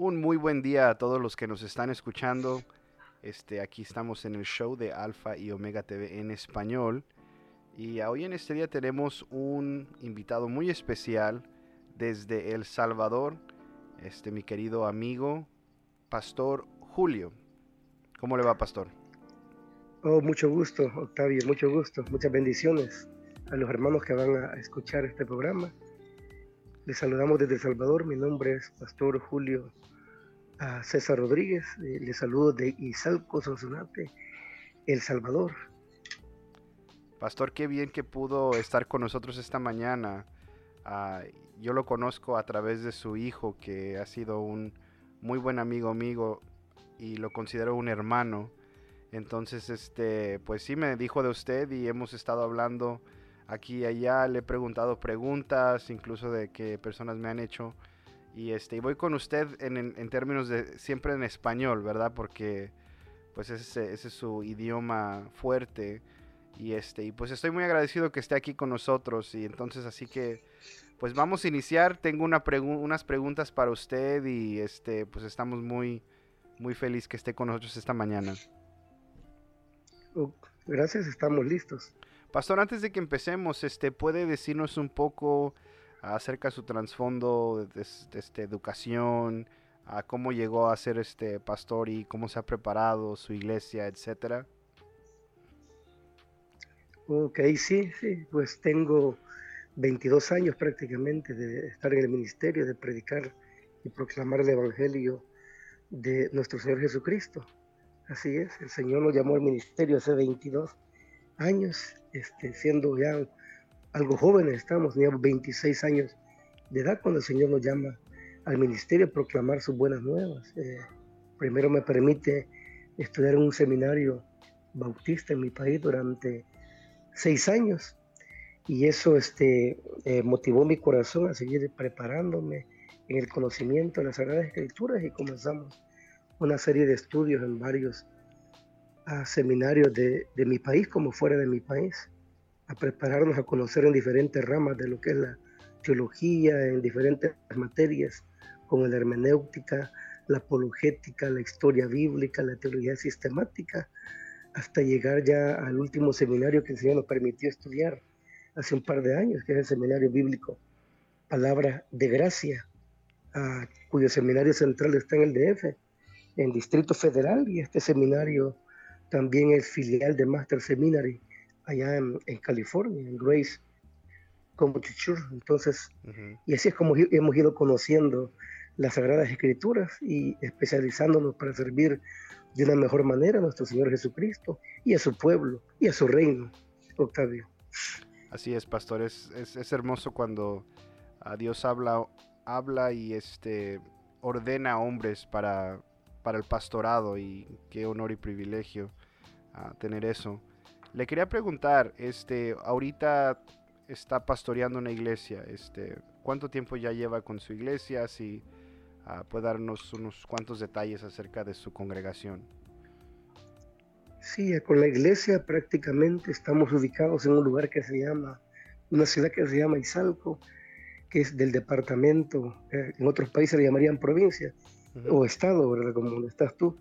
Un muy buen día a todos los que nos están escuchando. Este, aquí estamos en el show de Alfa y Omega TV en español. Y hoy en este día tenemos un invitado muy especial desde El Salvador, este mi querido amigo, Pastor Julio. ¿Cómo le va, Pastor? Oh, mucho gusto, Octavio, mucho gusto. Muchas bendiciones a los hermanos que van a escuchar este programa. Les saludamos desde El Salvador. Mi nombre es Pastor Julio a César Rodríguez. Eh, les saludo de Izalco, Sonsonate, El Salvador. Pastor, qué bien que pudo estar con nosotros esta mañana. Ah, yo lo conozco a través de su hijo, que ha sido un muy buen amigo mío y lo considero un hermano. Entonces, este, pues sí me dijo de usted y hemos estado hablando aquí y allá. Le he preguntado preguntas, incluso de que personas me han hecho. Y este, y voy con usted en, términos de siempre en español, ¿verdad? Porque pues ese, ese es su idioma fuerte. Y este, y pues estoy muy agradecido que esté aquí con nosotros. Y entonces así que pues vamos a iniciar. Tengo una unas preguntas para usted y este, pues estamos muy, muy feliz que esté con nosotros esta mañana. Gracias, estamos listos. Pastor, antes de que empecemos, este, ¿puede decirnos un poco acerca de su trasfondo de, este, educación, a cómo llegó a ser este pastor y cómo se ha preparado su iglesia, etcétera? Ok, sí, sí, pues tengo 22 años prácticamente de estar en el ministerio, de predicar y proclamar el Evangelio de nuestro Señor Jesucristo. Así es, el Señor nos llamó al ministerio hace 22 años, este, siendo ya algo jóvenes, estamos, teníamos 26 años de edad cuando el Señor nos llama al ministerio a proclamar sus buenas nuevas. Eh, primero me permite estudiar en un seminario bautista en mi país durante seis años y eso este, eh, motivó mi corazón a seguir preparándome en el conocimiento de las Sagradas Escrituras y comenzamos una serie de estudios en varios ah, seminarios de, de, mi país como fuera de mi país, a prepararnos a conocer en diferentes ramas de lo que es la teología, en diferentes materias como la hermenéutica, la apologética, la historia bíblica, la teología sistemática, hasta llegar ya al último seminario que el Señor nos permitió estudiar hace un par de años, que es el seminario bíblico Palabra de Gracia, cuyo seminario central está en el DF, en Distrito Federal, y este seminario también es filial de Master Seminary allá en, California, en Grace Community Church. Entonces, y así es como hemos ido conociendo las Sagradas Escrituras y especializándonos para servir de una mejor manera a nuestro Señor Jesucristo y a su pueblo y a su reino, Octavio. Así es, pastor, es, es, hermoso cuando a Dios habla, habla y este ordena a hombres para, para el pastorado y qué honor y privilegio a tener eso. Le quería preguntar, este, ahorita está pastoreando una iglesia, este, ¿cuánto tiempo ya lleva con su iglesia? Si Ah, puede darnos unos cuantos detalles acerca de su congregación. Sí, con la iglesia prácticamente estamos ubicados en un lugar que se llama, una ciudad que se llama Izalco, que es del departamento, eh, en otros países le llamarían provincia o estado, ¿verdad? Como donde estás tú,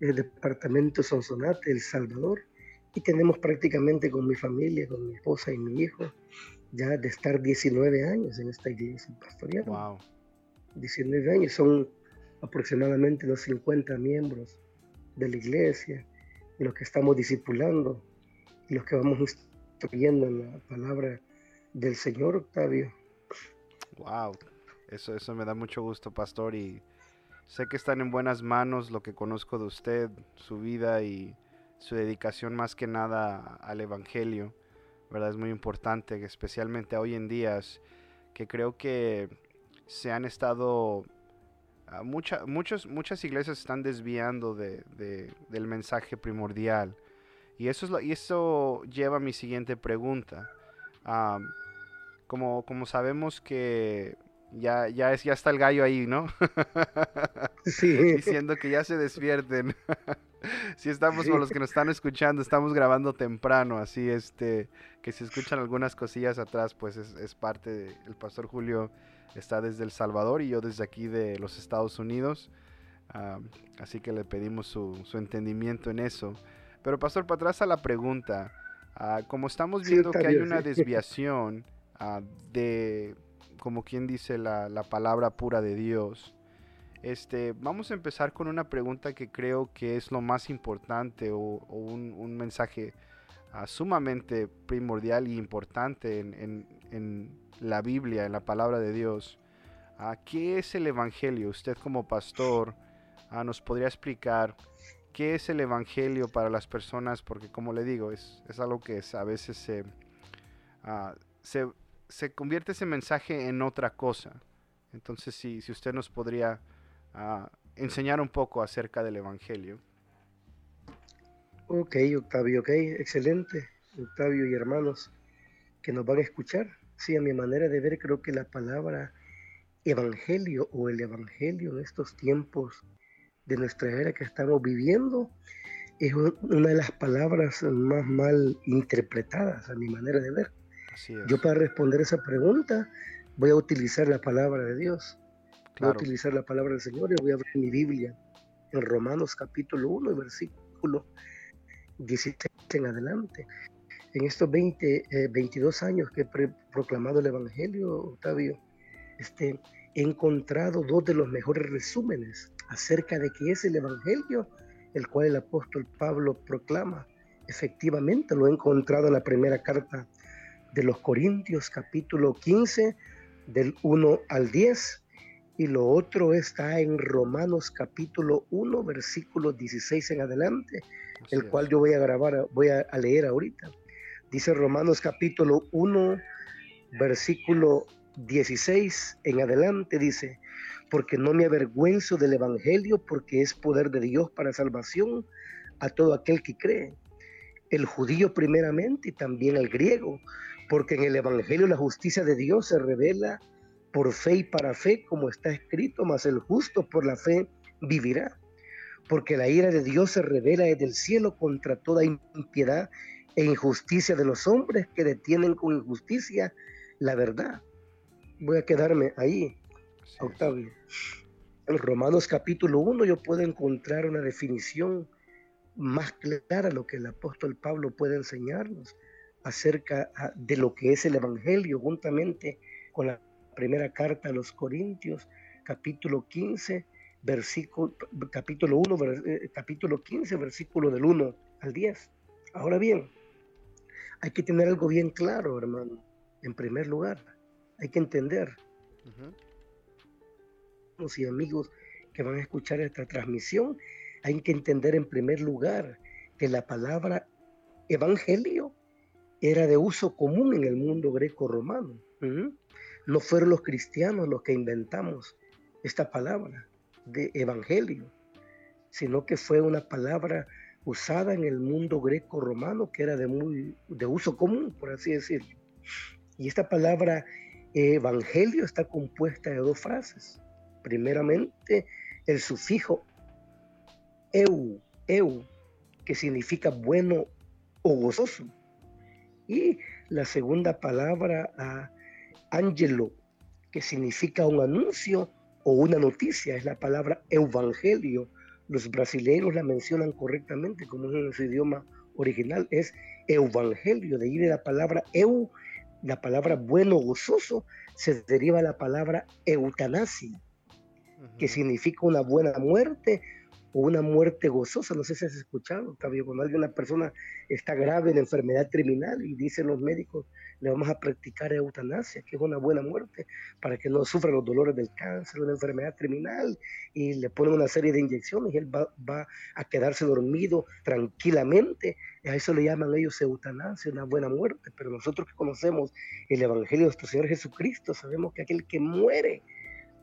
el departamento Sonsonate, El Salvador, y tenemos prácticamente con mi familia, con mi esposa y mi hijo, ya de estar 19 años en esta iglesia pastoral. Wow. 19 años, son aproximadamente los 50 miembros de la iglesia, los que estamos discipulando y los que vamos instruyendo en la palabra del Señor Octavio. Wow, eso, eso me da mucho gusto, pastor, y sé que están en buenas manos lo que conozco de usted, su vida y su dedicación más que nada al Evangelio, ¿verdad? Es muy importante, especialmente hoy en día, que creo que se han estado... Ah, muchas iglesias están desviando de, del mensaje primordial. Y eso, es lo, y eso lleva a mi siguiente pregunta. como, como sabemos que ya, ya, es, ya está el gallo ahí, ¿no? Sí. Diciendo que ya se despierten. si estamos con los que nos están escuchando, estamos grabando temprano, así este, que si escuchan algunas cosillas atrás, pues es, es parte del pastor Julio está desde El Salvador y yo desde aquí de los Estados Unidos. Ah, así que le pedimos su, entendimiento en eso. Pero pastor, para atrás a la pregunta, ah, como estamos viendo que hay una desviación de, como quien dice, la, palabra pura de Dios, este, vamos a empezar con una pregunta que creo que es lo más importante o, un, mensaje sumamente primordial y importante en, en la Biblia, en la palabra de Dios. ¿A ¿Qué es el Evangelio? Usted como pastor ah, nos podría explicar qué es el Evangelio para las personas, porque como le digo, es, algo que a veces ah, se, se, convierte ese mensaje en otra cosa. Entonces, si, si usted nos podría ah, enseñar un poco acerca del Evangelio. Ok, Octavio, ok, excelente, Octavio y hermanos que nos van a escuchar. Sí, a mi manera de ver, creo que la palabra evangelio o el evangelio en estos tiempos de nuestra era que estamos viviendo es una de las palabras más mal interpretadas a mi manera de ver. Yo para responder esa pregunta voy a utilizar la palabra de Dios. Voy a utilizar la palabra del Señor y voy a abrir mi Biblia en Romanos capítulo 1 versículo 16 en adelante en estos 20, 22 eh, años que he proclamado el Evangelio, Octavio, este, he encontrado dos de los mejores resúmenes acerca de qué es el Evangelio, el cual el apóstol Pablo proclama. Efectivamente, lo he encontrado en la primera carta de los Corintios, capítulo 15, del 1 al 10, y lo otro está en Romanos capítulo 1, versículos 16 en adelante, el cual yo voy a grabar, voy a leer ahorita. Dice Romanos capítulo 1, versículo 16 en adelante, dice, porque no me avergüenzo del Evangelio, porque es poder de Dios para salvación a todo aquel que cree, el judío primeramente y también el griego, porque en el Evangelio la justicia de Dios se revela por fe y para fe, como está escrito, mas el justo por la fe vivirá. Porque la ira de Dios se revela desde el cielo contra toda impiedad e injusticia de los hombres que detienen con injusticia la verdad. Voy a quedarme ahí, Octavio. En Romanos capítulo 1 yo puedo encontrar una definición más clara lo que el apóstol Pablo puede enseñarnos acerca ah, de lo que es el Evangelio, juntamente con la primera carta a los Corintios, capítulo 15, versículo, capítulo 1, eh, capítulo 15, versículo del 1 al 10. Ahora bien, hay que tener algo bien claro, hermano. En primer lugar, hay que entender. Y amigos que van a escuchar esta transmisión, hay que entender en primer lugar que la palabra evangelio era de uso común en el mundo greco-romano. No fueron los cristianos los que inventamos esta palabra de evangelio, sino que fue una palabra usada en el mundo greco-romano que era de, muy, de uso común, por así decirlo. Y esta palabra evangelio está compuesta de dos frases. Primeramente, el sufijo eu, eu, que significa bueno o gozoso. Y la segunda palabra, angelo, que significa un anuncio o una noticia, es la palabra evangelio, los brasileños la mencionan correctamente como es en su idioma original, es evangelio, de ahí de la palabra eu, la palabra bueno, gozoso, se deriva la palabra eutanasia, que significa una buena muerte o una muerte gozosa. No sé si has escuchado, Octavio, cuando una persona está grave en enfermedad criminal y dicen los médicos, le vamos a practicar eutanasia, que es una buena muerte, para que no sufra los dolores del cáncer, una enfermedad criminal, y le ponen una serie de inyecciones y él va, va a quedarse dormido tranquilamente. A eso le llaman ellos eutanasia, una buena muerte. Pero nosotros que conocemos el Evangelio de nuestro Señor Jesucristo, sabemos que aquel que muere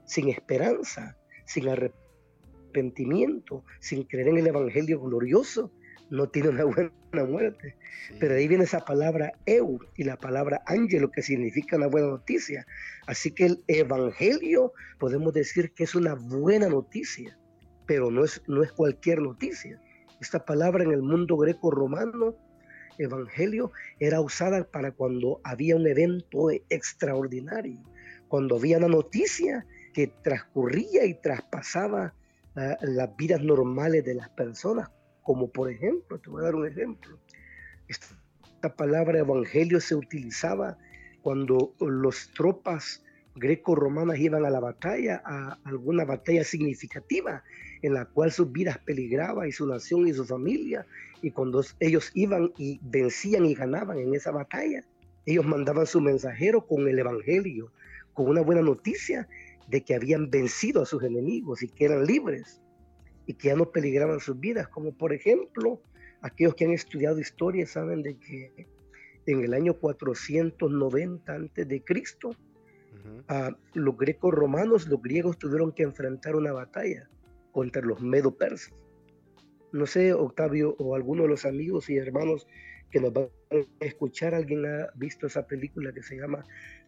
sin esperanza, sin arrepentimiento, arrepentimiento, sin creer en el Evangelio glorioso, no tiene una buena muerte. Pero ahí viene esa palabra eu y la palabra ángelo, que significa una buena noticia. Así que el Evangelio podemos decir que es una buena noticia, pero no es, no es cualquier noticia. Esta palabra en el mundo greco-romano, Evangelio, era usada para cuando había un evento extraordinario cuando había una noticia que transcurría y traspasaba las vidas normales de las personas, como por ejemplo, te voy a dar un ejemplo, esta palabra evangelio se utilizaba cuando las tropas greco-romanas iban a la batalla, a alguna batalla significativa en la cual sus vidas peligraban y su nación y su familia, y cuando ellos iban y vencían y ganaban en esa batalla, ellos mandaban su mensajero con el Evangelio, con una buena noticia de que habían vencido a sus enemigos y que eran libres y que ya no peligraban sus vidas, como por ejemplo, aquellos que han estudiado historia saben de que en el año 490 antes de Cristo, los grecos romanos, los griegos tuvieron que enfrentar una batalla contra los medo persas. No sé, Octavio, o alguno de los amigos y hermanos que nos van a escuchar, alguien ha visto esa película que se llama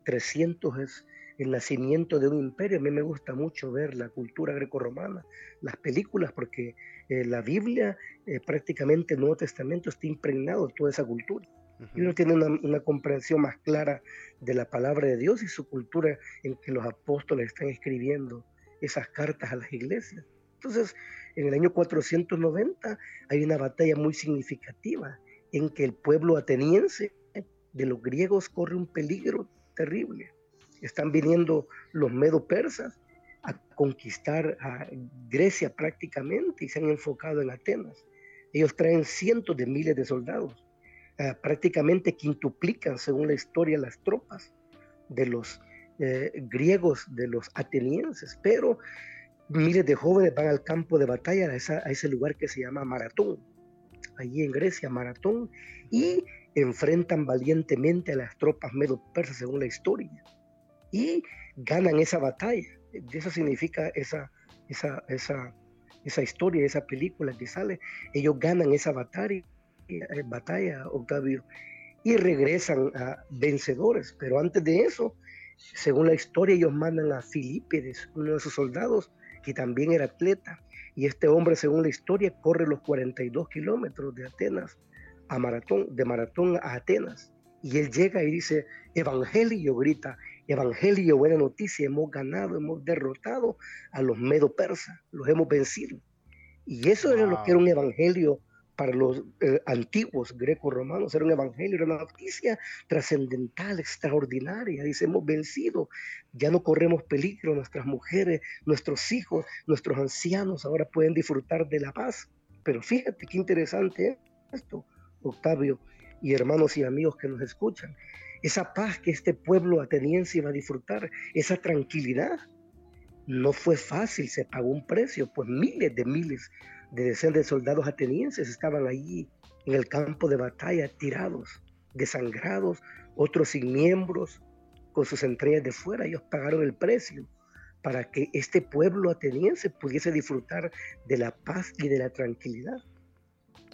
300 es el nacimiento de un imperio. A mí me gusta mucho ver la cultura grecorromana, las películas, porque eh, la Biblia, eh, prácticamente el Nuevo Testamento está impregnado de toda esa cultura. Y uno tiene una, una, comprensión más clara de la palabra de Dios y su cultura en que los apóstoles están escribiendo esas cartas a las iglesias. Entonces, en el año 490 hay una batalla muy significativa en que el pueblo ateniense de los griegos corre un peligro terrible. Están viniendo los medo persas a conquistar a Grecia prácticamente y se han enfocado en Atenas. Ellos traen cientos de miles de soldados, ah, prácticamente quintuplican, según la historia, las tropas de los eh, griegos, de los atenienses, pero miles de jóvenes van al campo de batalla, a, a ese lugar que se llama Maratón, allí en Grecia, Maratón, y enfrentan valientemente a las tropas medo-persas según la historia, y ganan esa batalla. Eso significa esa, esa, esa, esa historia, esa película que sale. Ellos ganan esa batalla, eh, batalla, Octavio, y regresan vencedores. Pero antes de eso, según la historia, ellos mandan a Filipides, uno de sus soldados, que también era atleta. Y este hombre, según la historia, corre los 42 kilómetros de Atenas a Maratón, de Maratón a Atenas. Y él llega y dice, Evangelio, grita, Evangelio, buena noticia, hemos ganado, hemos derrotado a los medo persas, los hemos vencido. Y eso era lo que era un evangelio para los eh, antiguos greco-romanos, era un evangelio, era una noticia trascendental, extraordinaria. Dice, hemos vencido, ya no corremos peligro, nuestras mujeres, nuestros hijos, nuestros ancianos ahora pueden disfrutar de la paz. Pero fíjate qué interesante esto, Octavio, y hermanos y amigos que nos escuchan. Esa paz que este pueblo ateniense iba a disfrutar, esa tranquilidad, no fue fácil, se pagó un precio, pues miles de miles de decenas de soldados atenienses estaban allí en el campo de batalla, tirados, desangrados, otros sin miembros, con sus entrañas de fuera. Ellos pagaron el precio para que este pueblo ateniense pudiese disfrutar de la paz y de la tranquilidad.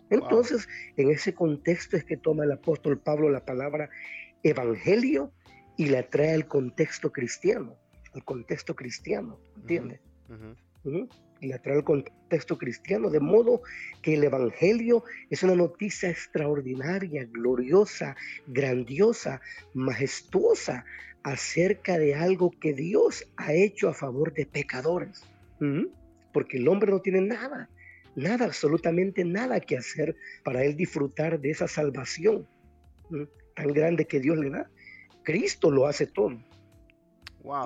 Entonces, en ese contexto es que toma el apóstol Pablo la palabra evangelio y la trae al contexto cristiano, al contexto cristiano, ¿entiendes? y la trae al contexto cristiano, de modo que el Evangelio es una noticia extraordinaria, gloriosa, grandiosa, majestuosa acerca de algo que Dios ha hecho a favor de pecadores. Porque el hombre no tiene nada, nada, absolutamente nada que hacer para él disfrutar de esa salvación tan grande que Dios le da. Cristo lo hace todo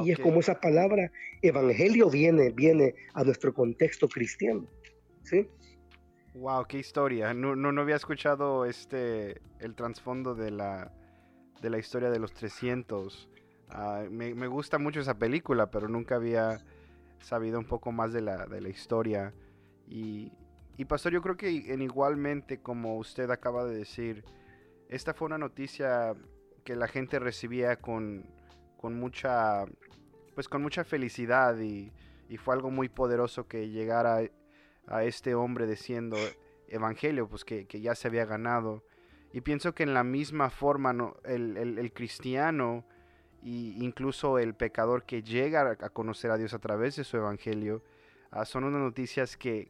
y es como esa palabra evangelio viene, viene a nuestro contexto cristiano. ¿sí? Wow, qué historia. No, no, había escuchado este el trasfondo de la, de la historia de los 300. Ah, me, me, gusta mucho esa película, pero nunca había sabido un poco más de la, de la historia. Y, y Pastor, yo creo que en igualmente como usted acaba de decir, esta fue una noticia que la gente recibía con, con mucha, pues con mucha felicidad y, fue algo muy poderoso que llegara a este hombre diciendo evangelio, pues que, ya se había ganado. Y pienso que en la misma forma ¿no? el, cristiano e incluso el pecador que llega a conocer a Dios a través de su evangelio, ah, son unas noticias que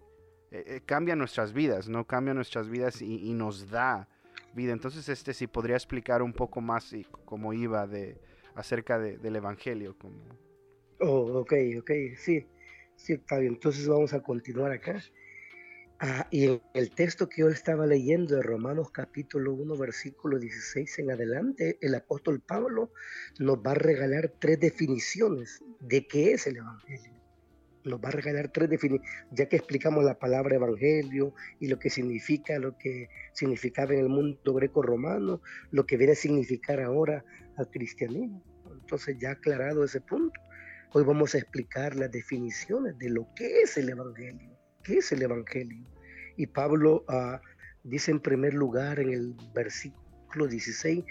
eh, eh, cambian nuestras vidas, ¿no? Cambian nuestras vidas y, nos da vida. Entonces, este, si podría explicar un poco más y cómo iba de, acerca del Evangelio. Como... Oh, ok, ok, sí, sí, está bien. Entonces vamos a continuar acá. Ah, y en el texto que yo estaba leyendo de Romanos capítulo 1, versículo 16 en adelante, el apóstol Pablo nos va a regalar tres definiciones de qué es el Evangelio. Nos va a regalar tres definiciones, ya que explicamos la palabra Evangelio y lo que significa, lo que significaba en el mundo greco-romano, lo que viene a significar ahora al cristianismo. Entonces ya aclarado ese punto, hoy vamos a explicar las definiciones de lo que es el Evangelio. ¿Qué es el Evangelio? Y Pablo uh, dice en primer lugar en el versículo 16,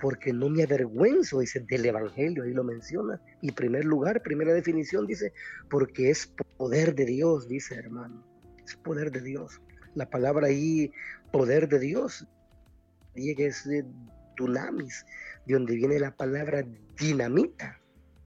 porque no me avergüenzo, dice, del Evangelio, ahí lo menciona. Y primer lugar, primera definición, dice, porque es poder de Dios, dice hermano, es poder de Dios. La palabra ahí, poder de Dios, es de dunamis, de donde viene la palabra dinamita,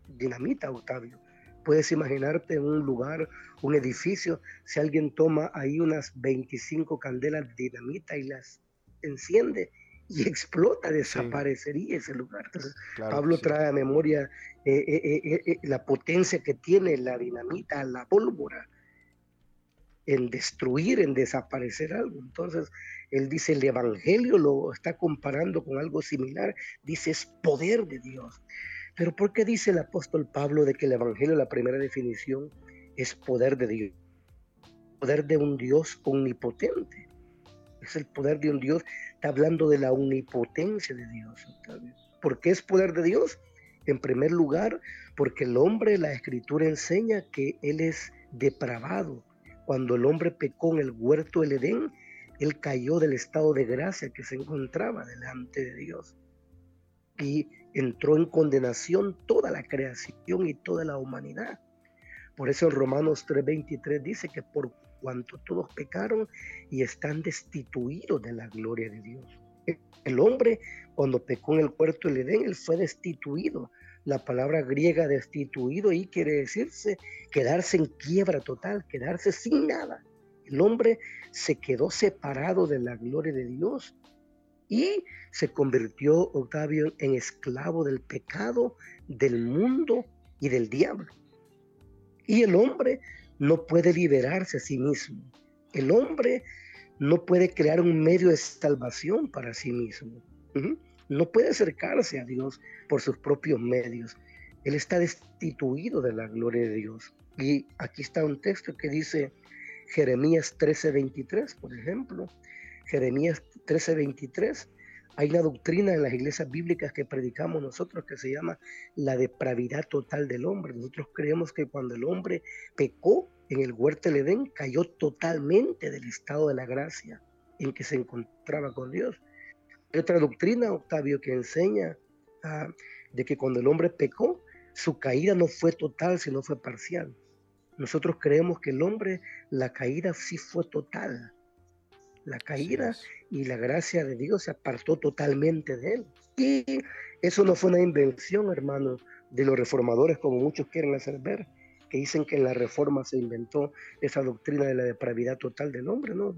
dinamita, Octavio. Puedes imaginarte un lugar, un edificio, si alguien toma ahí unas 25 candelas de dinamita y las enciende y explota, desaparecería ese lugar. Entonces, Pablo trae a memoria eh, eh, eh, la potencia que tiene la dinamita, la pólvora, en destruir, en desaparecer algo. Entonces, él dice, el Evangelio lo está comparando con algo similar, dice, es poder de Dios. Pero ¿por qué dice el apóstol Pablo de que el Evangelio, la primera definición, es poder de Dios? Poder de un Dios omnipotente. Es el poder de un Dios. Está hablando de la omnipotencia de Dios. ¿Por qué es poder de Dios? En primer lugar, porque el hombre, la escritura enseña que él es depravado. Cuando el hombre pecó en el huerto del Edén, él cayó del estado de gracia que se encontraba delante de Dios. Y entró en condenación toda la creación y toda la humanidad. Por eso en Romanos 3:23 dice que por cuanto todos pecaron y están destituidos de la gloria de Dios. El hombre, cuando pecó en el puerto del Edén, él fue destituido. La palabra griega destituido y quiere decirse quedarse en quiebra total, quedarse sin nada. El hombre se quedó separado de la gloria de Dios y se convirtió Octavio en esclavo del pecado, del mundo y del diablo. Y el hombre no puede liberarse a sí mismo. El hombre no puede crear un medio de salvación para sí mismo. No puede acercarse a Dios por sus propios medios. Él está destituido de la gloria de Dios. Y aquí está un texto que dice Jeremías 13:23, por ejemplo. Jeremías 13:23, hay una doctrina en las iglesias bíblicas que predicamos nosotros que se llama la depravidad total del hombre. Nosotros creemos que cuando el hombre pecó en el huerto del Edén, cayó totalmente del estado de la gracia en que se encontraba con Dios. Hay otra doctrina, Octavio, que enseña ah, de que cuando el hombre pecó, su caída no fue total, sino fue parcial. Nosotros creemos que el hombre, la caída sí fue total la caída y la gracia de Dios se apartó totalmente de él. Y eso no fue una invención, hermano, de los reformadores, como muchos quieren hacer ver, que dicen que en la reforma se inventó esa doctrina de la depravidad total del hombre. No,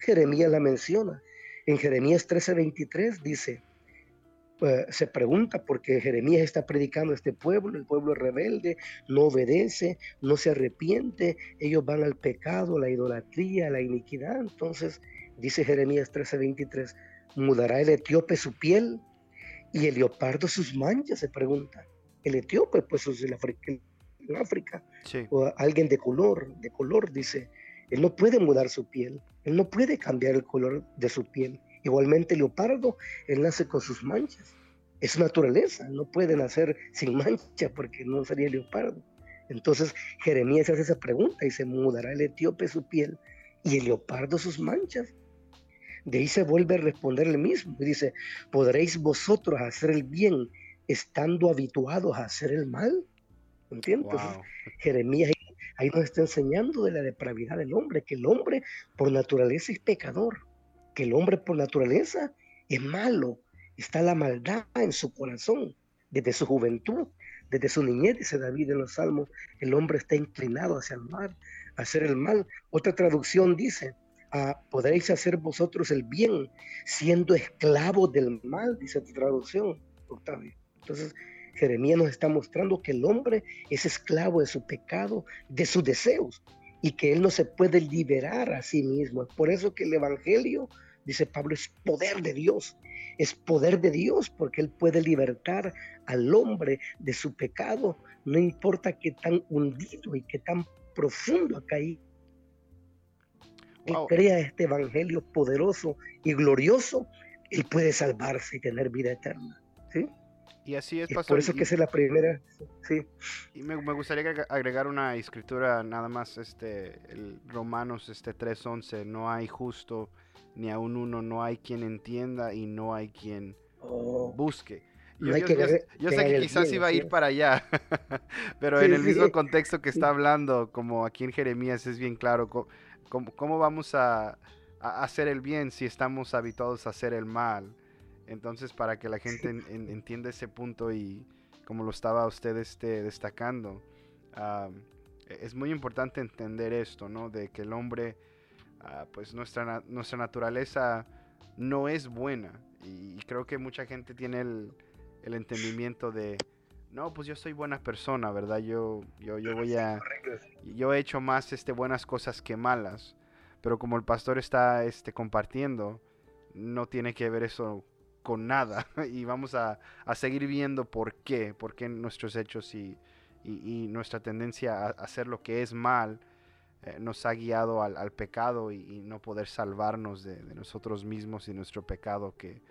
Jeremías la menciona. En Jeremías 13:23 dice, eh, se pregunta porque Jeremías está predicando a este pueblo, el pueblo rebelde, no obedece, no se arrepiente, ellos van al pecado, la idolatría, la iniquidad. Entonces, dice Jeremías 13:23, mudará el etíope su piel y el leopardo sus manchas, se pregunta. El etíope, pues es el en África, o alguien de color, de color, dice, él no puede mudar su piel, él no puede cambiar el color de su piel Igualmente leopardo, él nace con sus manchas. Es su naturaleza, no puede nacer sin mancha porque no sería leopardo. Entonces Jeremías hace esa pregunta y se mudará el etíope su piel y el leopardo sus manchas. De ahí se vuelve a responder el mismo y dice, ¿podréis vosotros hacer el bien estando habituados a hacer el mal? ¿Entiendes? Jeremías ahí nos está enseñando de la depravidad del hombre, que el hombre por naturaleza es pecador que el hombre por naturaleza es malo, está la maldad en su corazón desde su juventud, desde su niñez, dice David en los Salmos, el hombre está inclinado hacia el mal, a hacer el mal. Otra traducción dice, ah, podréis hacer vosotros el bien siendo esclavos del mal, dice tu traducción, Octavio. Entonces, Jeremías nos está mostrando que el hombre es esclavo de su pecado, de sus deseos, y que él no se puede liberar a sí mismo. Es por eso que el Evangelio, dice Pablo, es poder de Dios. Es poder de Dios porque Él puede libertar al hombre de su pecado, no importa qué tan hundido y qué tan profundo ha caído. Él crea este evangelio poderoso y glorioso, Él puede salvarse y tener vida eterna. ¿sí? Y así es, Por eso que esa es la primera. Sí. Y me, gustaría agregar una escritura nada más, este, el Romanos este 3.11, no hay justo ni aún uno, no hay quien entienda y no hay quien oh. busque. Yo, sé que quizás iba a ir para allá, pero en el mismo contexto que está hablando, como aquí en Jeremías es bien claro, ¿cómo, cómo vamos a, a, hacer el bien si estamos habituados a hacer el mal? Entonces, para que la gente entienda ese punto y como lo estaba usted este, destacando, e, es muy importante entender esto, ¿no? De que el hombre, ah, pues nuestra, nuestra naturaleza no es buena. Y creo que mucha gente tiene el, entendimiento de, no, pues yo soy buena persona, ¿verdad? Yo, yo, yo voy a... Yo he hecho más este, buenas cosas que malas. Pero como el pastor está este, compartiendo, no tiene que ver eso con nada y vamos a, seguir viendo por qué, por qué nuestros hechos y, nuestra tendencia a hacer lo que es mal eh, nos ha guiado al, pecado y, no poder salvarnos de, nosotros mismos y nuestro pecado que,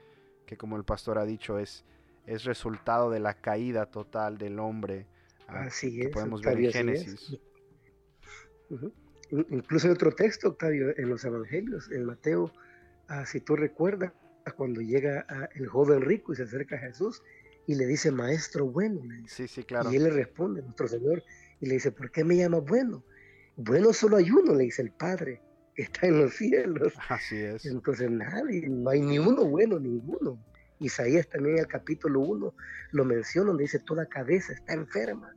como el pastor ha dicho es, es resultado de la caída total del hombre. Ah, es. podemos ver en Génesis. Incluso en otro texto, Octavio, en los Evangelios, en Mateo, ah, si tú recuerdas, cuando llega el joven rico y se acerca a Jesús y le dice, maestro bueno. Sí, sí, claro. Y él le responde, nuestro Señor, y le dice, ¿por qué me llama bueno? Bueno solo hay uno, le dice el Padre, que está en los cielos. Así es. Entonces nadie, no hay ni uno bueno, ninguno. Isaías también en el capítulo 1 lo menciona, donde dice, toda cabeza está enferma.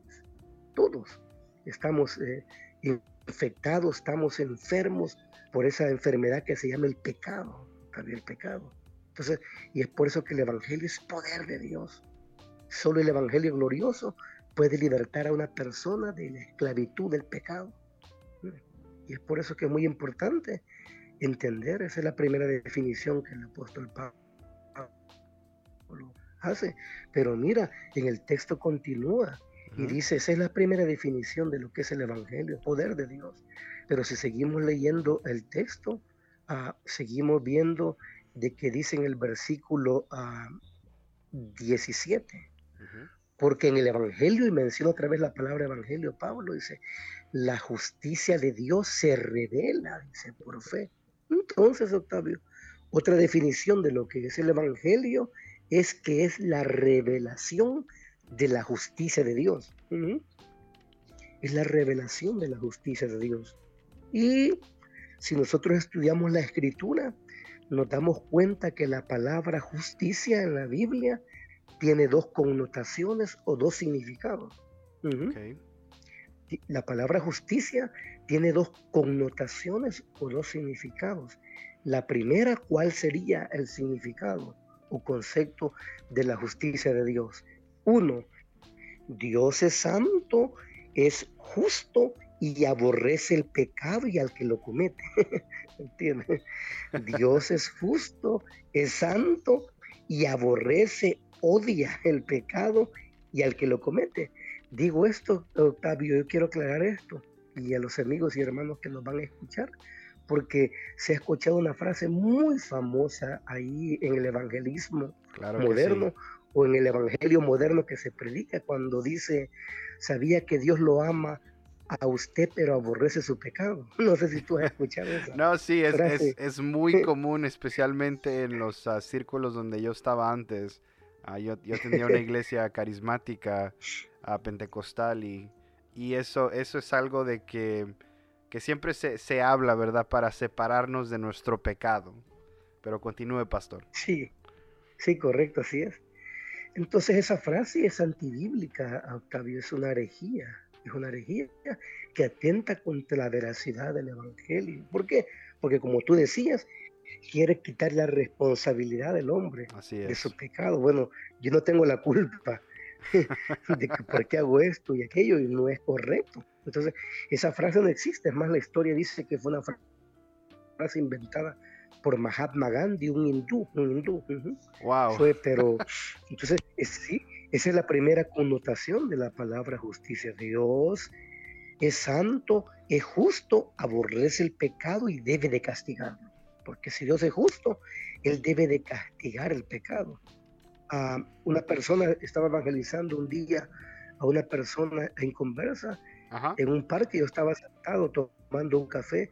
Todos estamos eh, infectados, estamos enfermos por esa enfermedad que se llama el pecado, también el pecado. Entonces, y es por eso que el Evangelio es poder de Dios. Solo el Evangelio glorioso puede libertar a una persona de la esclavitud del pecado. Y es por eso que es muy importante entender, esa es la primera definición que el apóstol Pablo hace. Pero mira, en el texto continúa y dice, esa es la primera definición de lo que es el Evangelio, poder de Dios. Pero si seguimos leyendo el texto, ah, seguimos viendo de que dice en el versículo 17, ah, porque en el Evangelio, y menciona otra vez la palabra Evangelio, Pablo dice, la justicia de Dios se revela, dice, por fe. Entonces, Octavio, otra definición de lo que es el Evangelio es que es la revelación de la justicia de Dios. Es la revelación de la justicia de Dios. Y si nosotros estudiamos la escritura, nos damos cuenta que la palabra justicia en la Biblia tiene dos connotaciones o dos significados. La palabra justicia tiene dos connotaciones o dos significados. La primera, ¿cuál sería el significado o concepto de la justicia de Dios? Uno, Dios es santo, es justo y aborrece el pecado y al que lo comete. ¿Entiendes? Dios es justo, es santo y aborrece, odia el pecado y al que lo comete. Digo esto, Octavio, yo quiero aclarar esto y a los amigos y hermanos que nos van a escuchar, porque se ha escuchado una frase muy famosa ahí en el evangelismo moderno o en el evangelio moderno que se predica cuando dice, sabía que Dios lo ama a usted, pero aborrece su pecado. No sé si tú has escuchado eso. no, sí, es, es, muy común, especialmente en los ah, círculos donde yo estaba antes. Ah, yo, yo, tenía una iglesia carismática uh, pentecostal y, y, eso, eso es algo de que, que siempre se, se, habla, ¿verdad? Para separarnos de nuestro pecado. Pero continúe, pastor. Sí, sí, correcto, así es. Entonces esa frase es antibíblica, Octavio, es una herejía es una herejía que atenta contra la veracidad del Evangelio. ¿Por qué? Porque como tú decías, quiere quitar la responsabilidad del hombre de su pecado. Bueno, yo no tengo la culpa de que por qué hago esto y aquello y no es correcto. Entonces, esa frase no existe, es más, la historia dice que fue una frase inventada por Mahatma Gandhi, un hindú, un hindú. Wow. Fue, pero, entonces, sí, esa es la primera connotación de la palabra justicia. Dios es santo, es justo, aborrece el pecado y debe de castigarlo. Porque si Dios es justo, Él debe de castigar el pecado. Una persona estaba evangelizando un día a una persona en conversa en un parque. Yo estaba sentado tomando un café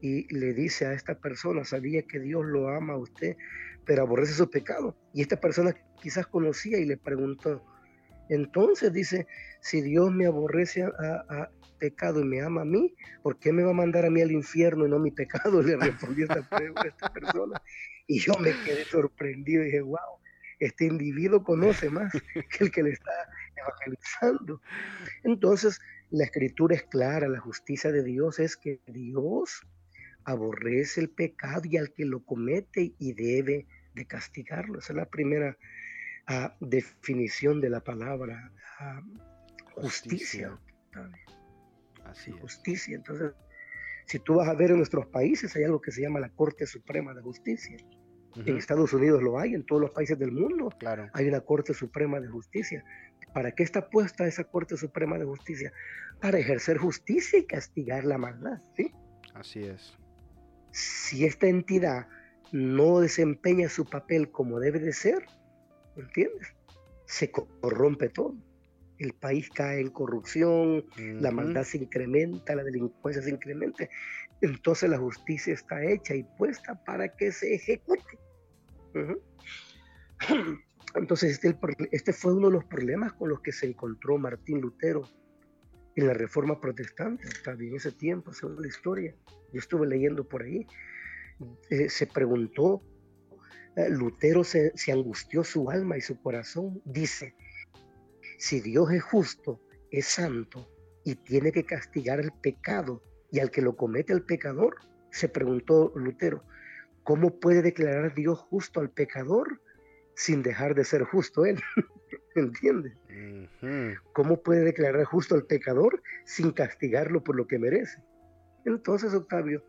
y le dice a esta persona, sabía que Dios lo ama a usted, pero aborrece su pecado. Y esta persona quizás conocía y le preguntó, entonces dice, si Dios me aborrece a, pecado y me ama a mí, ¿por qué me va a mandar a mí al infierno y no mi pecado? Le respondió esta, esta persona. Y yo me quedé sorprendido y dije, wow, este individuo conoce más que el que le está evangelizando. Entonces, la escritura es clara, la justicia de Dios es que Dios aborrece el pecado y al que lo comete y debe de castigarlo. Esa es la primera ah, definición de la palabra ah, justicia. Así Justicia. Entonces, si tú vas a ver en nuestros países, hay algo que se llama la Corte Suprema de Justicia. En Estados Unidos lo hay, en todos los países del mundo claro. hay una Corte Suprema de Justicia. ¿Para qué está puesta esa Corte Suprema de Justicia? Para ejercer justicia y castigar la maldad, ¿sí? Así es si esta entidad no desempeña su papel como debe de ser, ¿entiendes? Se corrompe todo. El país cae en corrupción, la maldad se incrementa, la delincuencia se incrementa. Entonces la justicia está hecha y puesta para que se ejecute. Entonces este, este, fue uno de los problemas con los que se encontró Martín Lutero en la Reforma Protestante, también ese tiempo, según la historia. Yo estuve leyendo por ahí, eh, se preguntó, eh, Lutero se angustió su alma y su corazón, dice, si Dios es justo, es santo y tiene que castigar el pecado y al que lo comete el pecador, se preguntó Lutero, ¿cómo puede declarar Dios justo al pecador sin dejar de ser justo él? ¿Entiendes? ¿Cómo puede declarar justo al pecador sin castigarlo por lo que merece? Entonces, Octavio,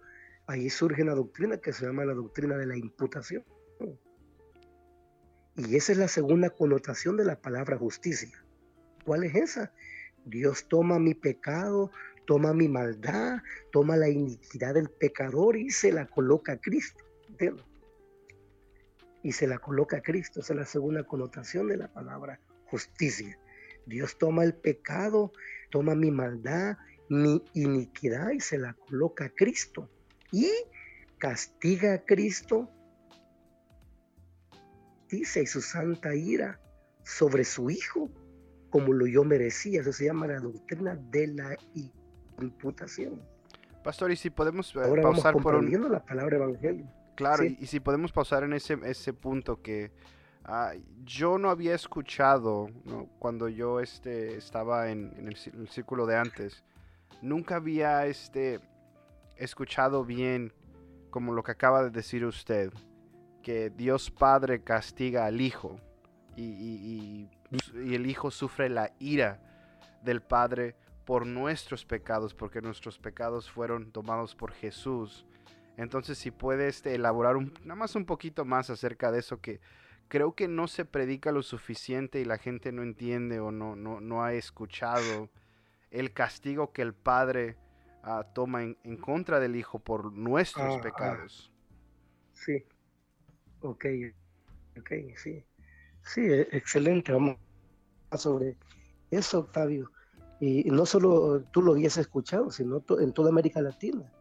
ahí surge una doctrina que se llama la doctrina de la imputación. Y esa es la segunda connotación de la palabra justicia. ¿Cuál es esa? Dios toma mi pecado, toma mi maldad, toma la iniquidad del pecador y se la coloca a Cristo. Y se la coloca a Cristo. Esa es la segunda connotación de la palabra justicia. Dios toma el pecado, toma mi maldad, mi iniquidad y se la coloca a Cristo. Y castiga a Cristo, dice, y su santa ira sobre su Hijo, como lo yo merecía. Eso se llama la doctrina de la imputación. Pastor, y si podemos eh, Ahora pausar por un... la palabra evangelio. Claro, y, si podemos pausar en ese, ese punto que ah, yo no había escuchado cuando yo este, estaba en, el, el, círculo de antes nunca había este, escuchado bien como lo que acaba de decir usted, que Dios Padre castiga al Hijo y, el Hijo sufre la ira del Padre por nuestros pecados, porque nuestros pecados fueron tomados por Jesús. Entonces, si puede este, elaborar un, nada más un poquito más acerca de eso, que creo que no se predica lo suficiente y la gente no entiende o no, no, no ha escuchado el castigo que el Padre ah, toma en, contra del Hijo por nuestros pecados. Sí, ok, ok, sí. Sí, e, excelente, vamos a sobre eso, Octavio. Y no solo tú lo habías escuchado, sino en toda América Latina.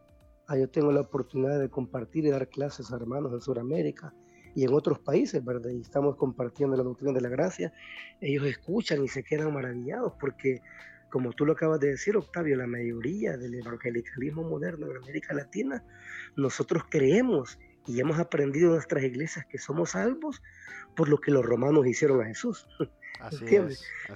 Ah, yo tengo la oportunidad de compartir y dar clases a hermanos en Sudamérica y en otros países, ¿verdad? Y estamos compartiendo la doctrina de la gracia. Ellos escuchan y se quedan maravillados porque como tú lo acabas de decir, Octavio, la mayoría del evangelicalismo moderno en América Latina, nosotros creemos y hemos aprendido en nuestras iglesias que somos salvos por lo que los romanos hicieron a Jesús. Así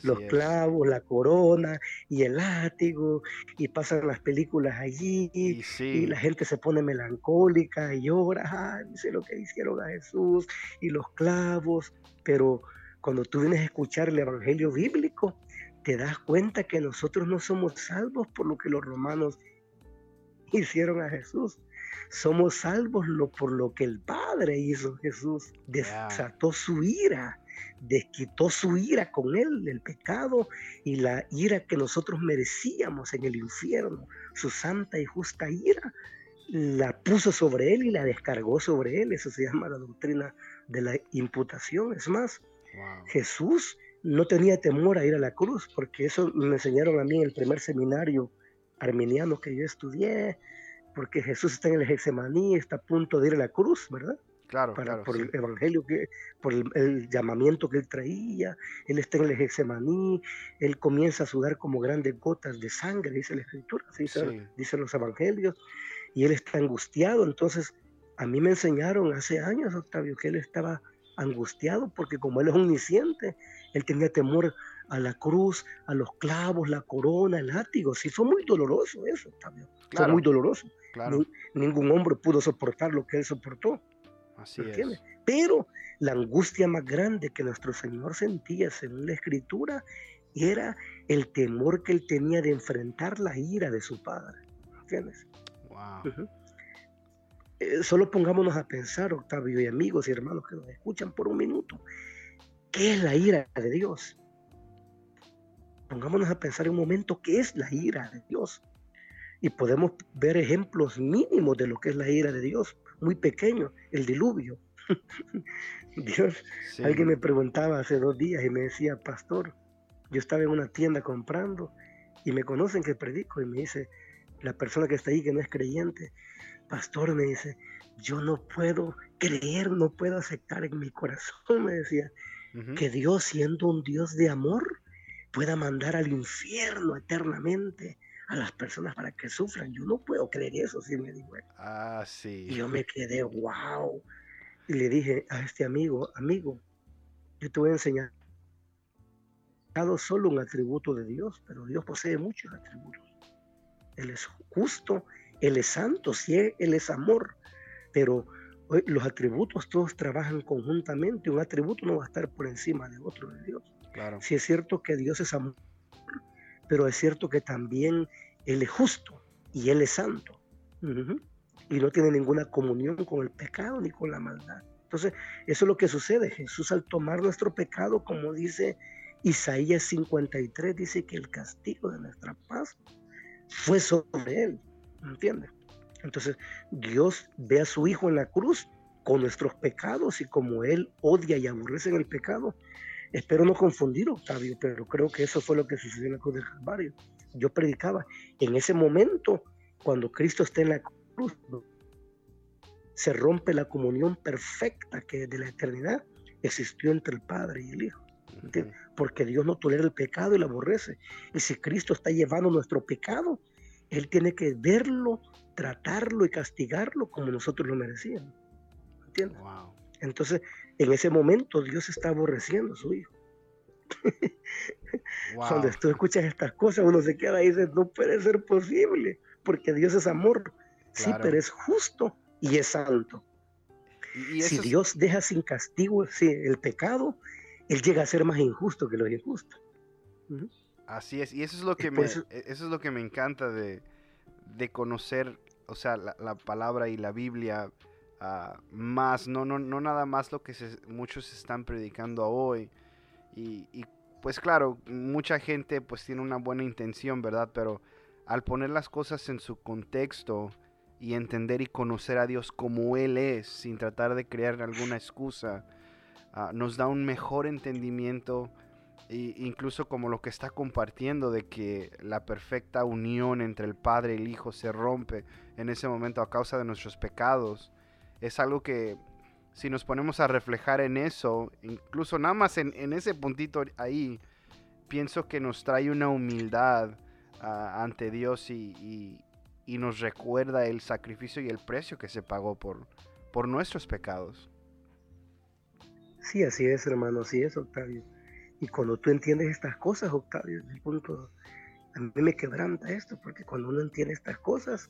los clavos, la corona y el látigo, y pasan las películas allí, y, la gente se pone melancólica y llora, dice lo que hicieron a Jesús, y los clavos, pero cuando tú vienes a escuchar el Evangelio bíblico, te das cuenta que nosotros no somos salvos por lo que los romanos hicieron a Jesús. Somos salvos por lo que el Padre hizo. Jesús. Desató su ira, desquitó su ira con él, el pecado y la ira que nosotros merecíamos en el infierno. Su santa y justa ira la puso sobre él y la descargó sobre él. Eso se llama la doctrina de la imputación. Es más, Jesús no tenía temor a ir a la cruz, porque eso me enseñaron a mí en el primer seminario arminiano que yo estudié, porque Jesús está en el Getsemaní, está a punto de ir a la cruz, ¿verdad? Claro, Para, por el evangelio, que, por el, llamamiento que él traía, él está en el Getsemaní, él comienza a sudar como grandes gotas de sangre, dice la escritura, dicen los evangelios, y él está angustiado, entonces a mí me enseñaron hace años, Octavio, que él estaba angustiado porque como él es omnisciente, él tenía temor a la cruz, a los clavos, la corona, el látigo. Sí, fue muy doloroso eso, también. Fue muy doloroso. ningún hombre pudo soportar lo que él soportó. Así es. Pero la angustia más grande que nuestro Señor sentía, según la Escritura, era el temor que él tenía de enfrentar la ira de su padre. ¿Entiendes? Wow. Eh, solo pongámonos a pensar, Octavio y amigos y hermanos que nos escuchan por un minuto, ¿qué es la ira de Dios? Pongámonos a pensar un momento qué es la ira de Dios. Y podemos ver ejemplos mínimos de lo que es la ira de Dios, muy pequeño, el diluvio. Dios, alguien me preguntaba hace dos días y me decía, pastor, yo estaba en una tienda comprando y me conocen que predico y me dice, la persona que está ahí que no es creyente, pastor, me dice, yo no puedo creer, no puedo aceptar en mi corazón, me decía, que Dios siendo un Dios de amor pueda mandar al infierno eternamente a las personas para que sufran. Yo no puedo creer eso, sí me dijo. Ah, sí. Y yo me quedé, wow. Y le dije a este amigo, amigo, yo te voy a enseñar solo un atributo de Dios, pero Dios posee muchos atributos. Él es justo, Él es santo, sí, Él es amor, pero los atributos todos trabajan conjuntamente. Un atributo no va a estar por encima de otro de Dios. Claro. Sí es cierto que Dios es amor, pero es cierto que también Él es justo y Él es santo. Y no tiene ninguna comunión con el pecado ni con la maldad. Entonces, eso es lo que sucede. Jesús al tomar nuestro pecado, como dice Isaías 53, dice que el castigo de nuestra paz fue sobre Él. ¿Entiendes? Entonces, Dios ve a su Hijo en la cruz con nuestros pecados y como Él odia y aborrece el pecado. Espero no confundir, Octavio, pero creo que eso fue lo que sucedió en la cruz del Calvario. Yo predicaba, en ese momento, cuando Cristo está en la cruz, se rompe la comunión perfecta que desde la eternidad existió entre el Padre y el Hijo. Porque Dios no tolera el pecado y lo aborrece. Y si Cristo está llevando nuestro pecado, él tiene que verlo, tratarlo y castigarlo como nosotros lo merecíamos. ¿Entiendes? Entonces, en ese momento Dios está aborreciendo a su hijo. Cuando tú escuchas estas cosas, uno se queda y dice, no puede ser posible, porque Dios es amor. Sí, pero es justo y es santo. si Dios deja sin castigo el pecado, Él llega a ser más injusto que lo injusto. Así es, y eso es lo que, me, e, eso es lo que me encanta de, conocer, o sea, la, palabra y la Biblia ah, más, no, no, no nada más lo que muchos están predicando hoy. Y, pues claro, mucha gente pues tiene una buena intención, ¿verdad? Pero al poner las cosas en su contexto y entender y conocer a Dios como Él es, sin tratar de crear alguna excusa, ah, nos da un mejor entendimiento incluso como lo que está compartiendo de que la perfecta unión entre el Padre y el Hijo se rompe en ese momento a causa de nuestros pecados, es algo que si nos ponemos a reflejar en eso, incluso nada más en, ese puntito ahí, pienso que nos trae una humildad ah, ante Dios y, nos recuerda el sacrificio y el precio que se pagó por, por nuestros pecados. Sí, así es, hermano, así es, Octavio. Y cuando tú entiendes estas cosas, Octavio, el punto, a mí me quebranta esto, porque cuando uno entiende estas cosas,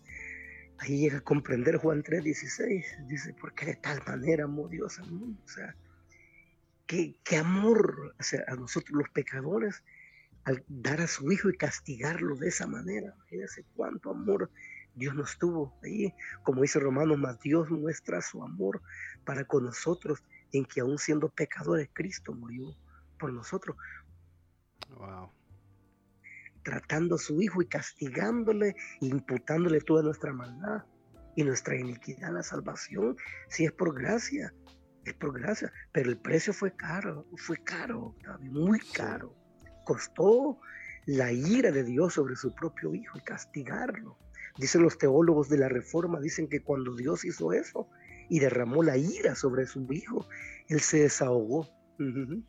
ahí llega a comprender Juan 3:16, dice, porque de tal manera amó Dios al mundo. O sea, qué, qué amor a nosotros los pecadores al dar a su hijo y castigarlo de esa manera. Imagínense cuánto amor Dios nos tuvo ahí. Como dice Romanos, más Dios muestra su amor para con nosotros en que aún siendo pecadores, Cristo murió por nosotros. Wow. Tratando a su hijo y castigándole, imputándole toda nuestra maldad y nuestra iniquidad, la salvación, si es por gracia, es por gracia, pero el precio fue caro, fue caro, muy caro. Costó la ira de Dios sobre su propio hijo y castigarlo. Dicen los teólogos de la Reforma, dicen que cuando Dios hizo eso y derramó la ira sobre su hijo, él se desahogó.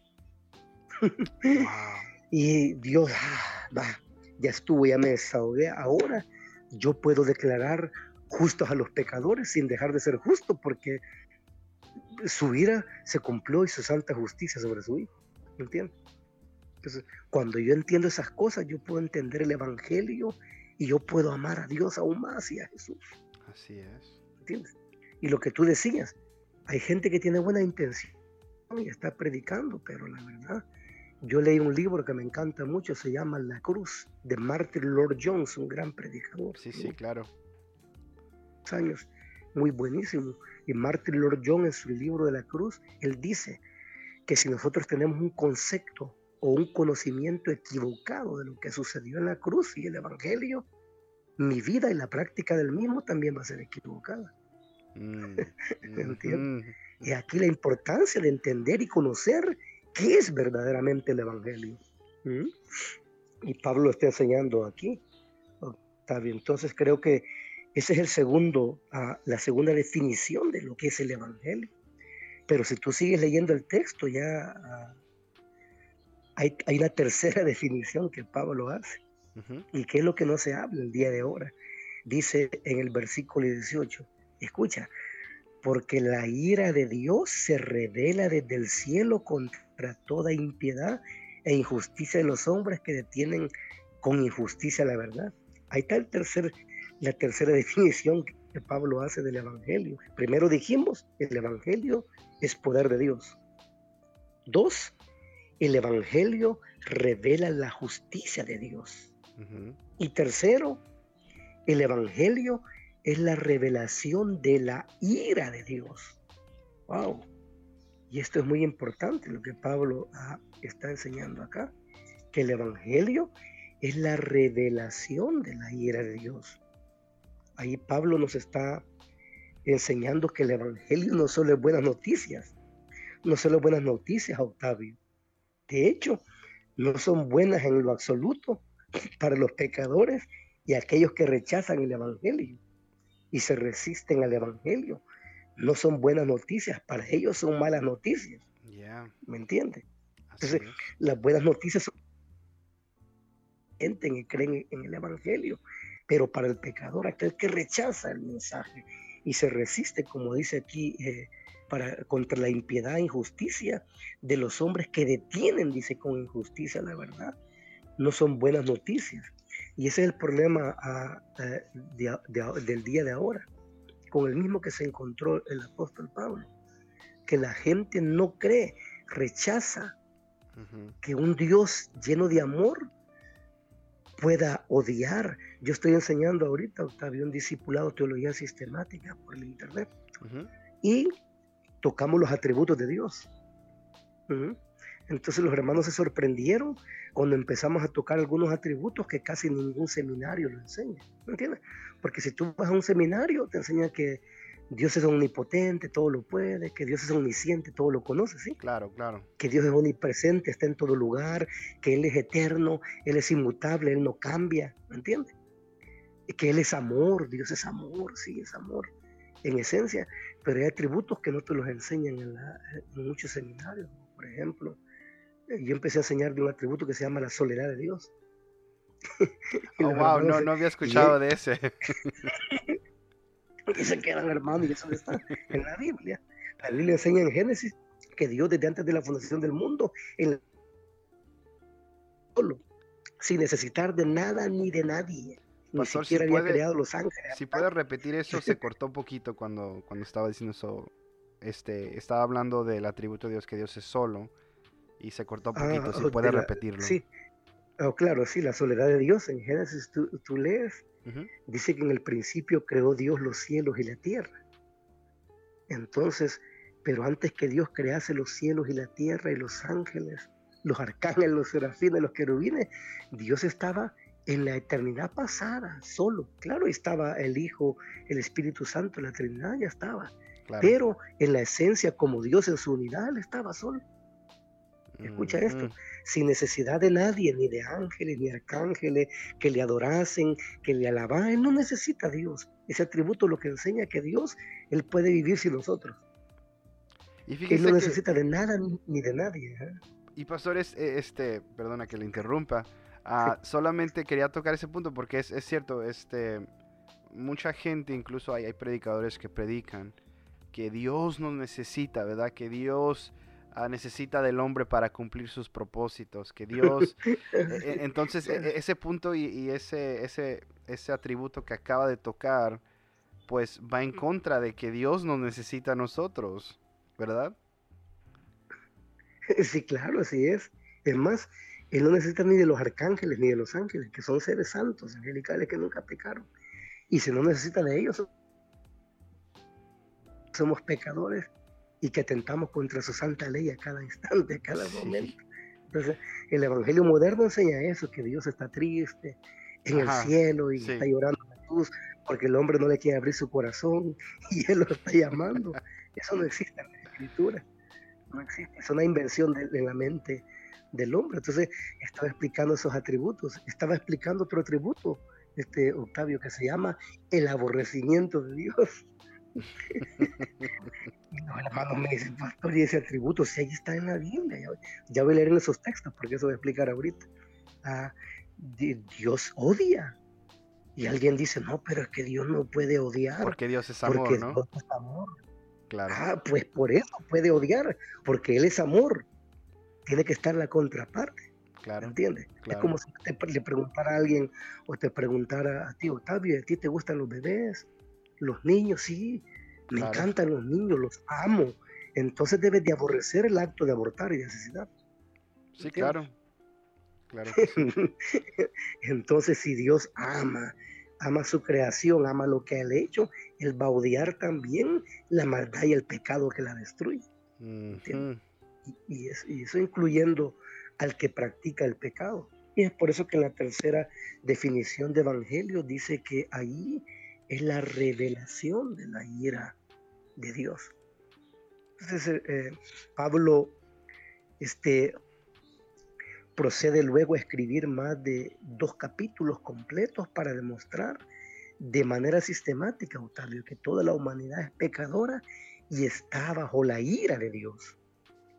y Dios, ah, ya estuvo, ya me desahogué. Ahora yo puedo declarar justos a los pecadores sin dejar de ser justo, porque su ira se cumplió y su santa justicia sobre su hijo. ¿Me entiendes? Entonces, cuando yo entiendo esas cosas, yo puedo entender el Evangelio y yo puedo amar a Dios aún más y a Jesús. Así es. ¿Entiendes? Y lo que tú decías, hay gente que tiene buena intención y está predicando, pero la verdad, yo leí un libro que me encanta mucho, se llama La Cruz, de Martin Lord Jones, un gran predicador. Sí, sí, claro. Años, muy buenísimo. Y Martin Lord Jones, en su libro de la Cruz, él dice que si nosotros tenemos un concepto o un conocimiento equivocado de lo que sucedió en la cruz y el Evangelio, mi vida y la práctica del mismo también va a ser equivocada. Mm, y aquí la importancia de entender y conocer qué es verdaderamente el Evangelio. Y Pablo lo está enseñando aquí. Octavio. Entonces creo que esa es el segundo, ah, la segunda definición de lo que es el Evangelio. Pero si tú sigues leyendo el texto, ya ah, hay, una tercera definición que Pablo hace. ¿Y qué es lo que no se habla el día de ahora? Dice en el versículo 18, escucha, porque la ira de Dios se revela desde el cielo contra toda impiedad e injusticia de los hombres que detienen con injusticia la verdad. Ahí está el tercer, la tercera definición que Pablo hace del Evangelio. Primero dijimos, el Evangelio es poder de Dios. Dos, el Evangelio revela la justicia de Dios. Y tercero, el Evangelio es la revelación de la ira de Dios. Wow. Y esto es muy importante lo que Pablo está enseñando acá, que el Evangelio es la revelación de la ira de Dios. Ahí Pablo nos está enseñando que el Evangelio no solo es buenas noticias, no solo buenas noticias, Octavio, de hecho, no son buenas en lo absoluto para los pecadores y aquellos que rechazan el Evangelio y se resisten al Evangelio. No son buenas noticias, para ellos son malas noticias. ¿Me entiendes? Entonces, las buenas noticias son gente que creen en el Evangelio, pero para el pecador, aquel que rechaza el mensaje y se resiste, como dice aquí eh, para, contra la impiedad e injusticia de los hombres que detienen, dice, con injusticia la verdad, no son buenas noticias. Y ese es el problema ah, eh, del día de ahora, con el mismo que se encontró el apóstol Pablo, que la gente no cree, rechaza que un Dios lleno de amor pueda odiar. Yo estoy enseñando ahorita, Octavio, un discipulado teología sistemática por el internet. Y tocamos los atributos de Dios. Entonces los hermanos se sorprendieron cuando empezamos a tocar algunos atributos que casi ningún seminario lo enseña. ¿Me entiendes? Porque si tú vas a un seminario, te enseñan que Dios es omnipotente, todo lo puede, que Dios es omnisciente, todo lo conoce, ¿sí? Claro, claro. Que Dios es omnipresente, está en todo lugar, que Él es eterno, Él es inmutable, Él no cambia, ¿me entiendes? Que Él es amor, Dios es amor, sí, es amor en esencia, pero hay atributos que no te los enseñan en, muchos seminarios. Por ejemplo, yo empecé a enseñar de un atributo que se llama la soledad de Dios. oh, wow, no, no había escuchado de ese. y se quedan hermanos y eso está en la Biblia. La Biblia enseña en Génesis que Dios desde antes de la fundación del mundo, solo, sin necesitar de nada ni de nadie, ni siquiera había creado los ángeles. Si puedes repetir eso, se cortó un poquito cuando, cuando estaba diciendo eso. este, estaba hablando del atributo de Dios, que Dios es solo, y se cortó un poquito, si Ah, puede de la- repetirlo. Sí, Oh, claro, sí, la soledad de Dios. En Génesis tú, tú lees, dice que en el principio creó Dios los cielos y la tierra. Entonces, pero antes que Dios crease los cielos y la tierra y los ángeles, los arcángeles, los serafines, los querubines, Dios estaba en la eternidad pasada, solo. Claro, estaba el Hijo, el Espíritu Santo, la Trinidad ya estaba. claro. Pero en la esencia, como Dios en su unidad, Él estaba solo. Escucha esto. Sin necesidad de nadie, ni de ángeles, ni arcángeles, que le adorasen, que le alabaran. Él no necesita a Dios. Ese atributo lo que enseña que Dios, Él puede vivir sin nosotros. Y Él no que, necesita de nada ni- de nadie. ¿eh? y pastores, eh, este, perdona que le interrumpa, ah, solamente quería tocar ese punto porque es, es cierto, este, mucha gente, incluso hay, hay predicadores que predican que Dios nos necesita, ¿verdad? Que Dios necesita del hombre para cumplir sus propósitos, que Dios... E- e- Entonces, e- ese punto y, y ese, ese, ese atributo que acaba de tocar, pues va en contra de que Dios nos necesita a nosotros, ¿verdad? Sí, claro, así es. Es más, Él no necesita ni de los arcángeles ni de los ángeles, que son seres santos, angelicales que nunca pecaron. Y si no necesita de ellos, somos pecadores y que atentamos contra su santa ley a cada instante, a cada momento. Entonces, el Evangelio moderno enseña eso, que Dios está triste en Ajá, el cielo y sí. está llorando a Jesús porque el hombre no le quiere abrir su corazón y Él lo está llamando. Eso no existe en la Escritura. No existe. Es una invención de, de la mente del hombre. Entonces, estaba explicando esos atributos. Estaba explicando otro atributo, este Octavio, que se llama el aborrecimiento de Dios. Y los hermanos me dicen, pastor, y ese atributo, si ahí está en la Biblia. Ya, ya voy a leer en esos textos, porque eso voy a explicar ahorita. Ah, di- Dios odia. Y alguien dice, no, pero es que Dios no puede odiar. Porque Dios es porque amor, ¿no? Dios es amor. Claro. Ah, pues por eso puede odiar, porque Él es amor. Tiene que estar la contraparte, Claro, ¿entiendes? claro. Es como si te, le preguntara a alguien o te preguntara a ti, Octavio, ¿a ti te gustan los bebés? Los niños, sí, me Claro. encantan los niños, los amo. Entonces debes de aborrecer el acto de abortar y de asesinar. Sí, claro. Claro sí. Entonces, si Dios ama, ama su creación, ama lo que Él ha hecho, Él va a odiar también la maldad y el pecado que la destruye. Y, y es- y eso incluyendo al que practica el pecado. Y es por eso que la tercera definición de evangelio dice que ahí es la revelación de la ira de Dios. Entonces, eh, eh, Pablo este, procede luego a escribir más de dos capítulos completos para demostrar de manera sistemática, Octavio, que toda la humanidad es pecadora y está bajo la ira de Dios.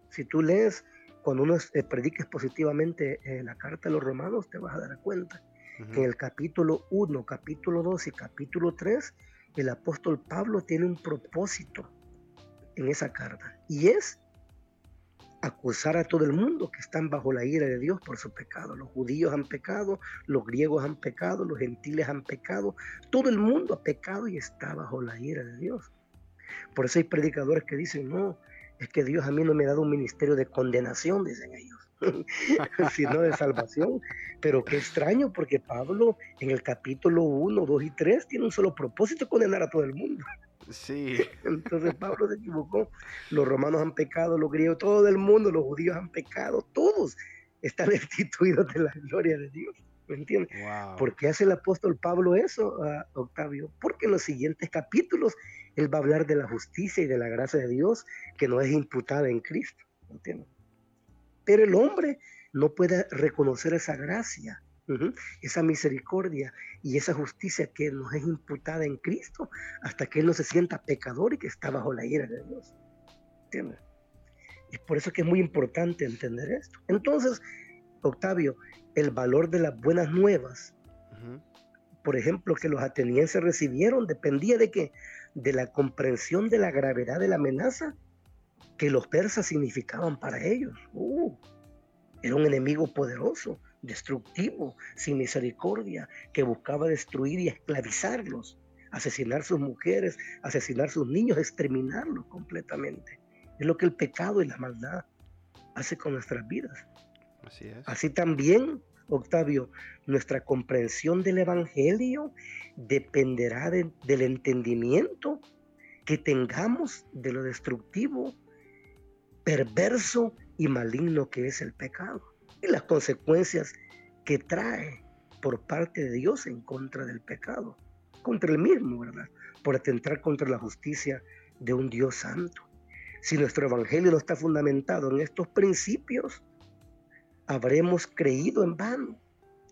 Si tú lees, cuando uno eh, predica expositivamente eh, la carta a los romanos, te vas a dar cuenta en el capítulo 1, capítulo 2 y capítulo 3, el apóstol Pablo tiene un propósito en esa carta y es acusar a todo el mundo que están bajo la ira de Dios por su pecado. Los judíos han pecado, los griegos han pecado, los gentiles han pecado, todo el mundo ha pecado y está bajo la ira de Dios. Por eso hay predicadores que dicen, no, es que Dios a mí no me ha dado un ministerio de condenación, dicen ellos, sino de salvación. Pero qué extraño, porque Pablo en el capítulo 1, 2 y 3 tiene un solo propósito, condenar a todo el mundo. Sí, Entonces Pablo se equivocó. Los romanos han pecado, los griegos, todo el mundo, los judíos han pecado, todos están destituidos de la gloria de Dios. ¿Me entiendes? wow. ¿Por qué hace el apóstol Pablo eso, ah, Octavio? Porque en los siguientes capítulos él va a hablar de la justicia y de la gracia de Dios que no es imputada en Cristo. ¿me entiendes? Pero el hombre no puede reconocer esa gracia, esa misericordia y esa justicia que nos es imputada en Cristo hasta que él no se sienta pecador y que está bajo la ira de Dios. ¿Entiendes? Es por eso que es muy importante entender esto. Entonces, Octavio, el valor de las buenas nuevas por ejemplo, que los atenienses recibieron dependía de que de la comprensión de la gravedad de la amenaza que los persas significaban para ellos. Uh, era un enemigo poderoso, destructivo, sin misericordia, que buscaba destruir y esclavizarlos asesinar sus mujeres, asesinar sus niños, exterminarlos completamente. Es lo que el pecado y la maldad hace con nuestras vidas. Así es. Así también, Octavio, nuestra comprensión del Evangelio dependerá del entendimiento que tengamos de lo destructivo, perverso y maligno que es el pecado y las consecuencias que trae por parte de Dios en contra del pecado, contra el mismo, ¿verdad? Por atentar contra la justicia de un Dios santo. Si nuestro evangelio no está fundamentado en estos principios, habremos creído en vano,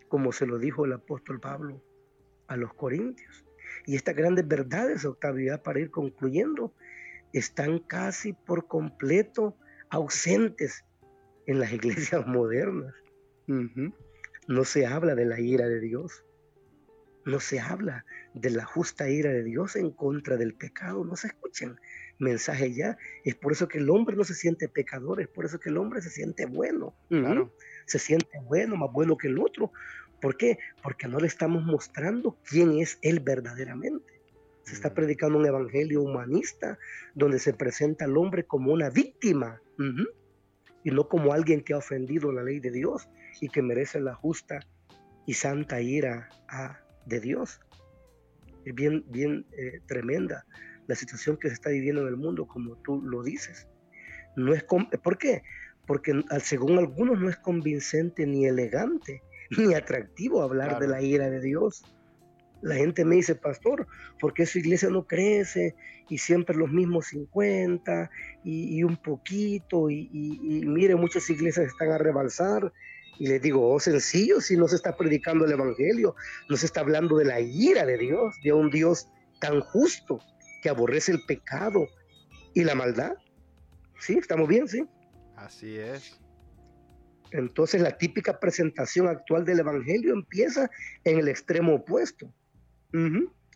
como se lo dijo el apóstol Pablo a los corintios. Y estas grandes verdades, Octavio, para ir concluyendo, están casi por completo ausentes en las iglesias modernas. No se habla de la ira de Dios. No se habla de la justa ira de Dios en contra del pecado. No se escuchan mensajes ya. Es por eso que el hombre no se siente pecador. Es por eso que el hombre se siente bueno. Se siente bueno, más bueno que el otro. ¿Por qué? Porque no le estamos mostrando quién es él verdaderamente. Se está predicando un evangelio humanista donde se presenta al hombre como una víctima y no como alguien que ha ofendido la ley de Dios y que merece la justa y santa ira de Dios. Es bien, bien eh, tremenda la situación que se está viviendo en el mundo, como tú lo dices. No es ¿Por qué? Porque según algunos no es convincente ni elegante ni atractivo hablar de la ira de Dios. La gente me dice, pastor, ¿por qué su iglesia no crece? Y siempre los mismos 50 y, un poquito, y, mire, muchas iglesias están a rebalsar. Y les digo, oh, sencillo, si no se está predicando el Evangelio, no se está hablando de la ira de Dios, de un Dios tan justo que aborrece el pecado y la maldad. ¿Sí? ¿Estamos bien? ¿Sí? Así es. Entonces la típica presentación actual del Evangelio empieza en el extremo opuesto.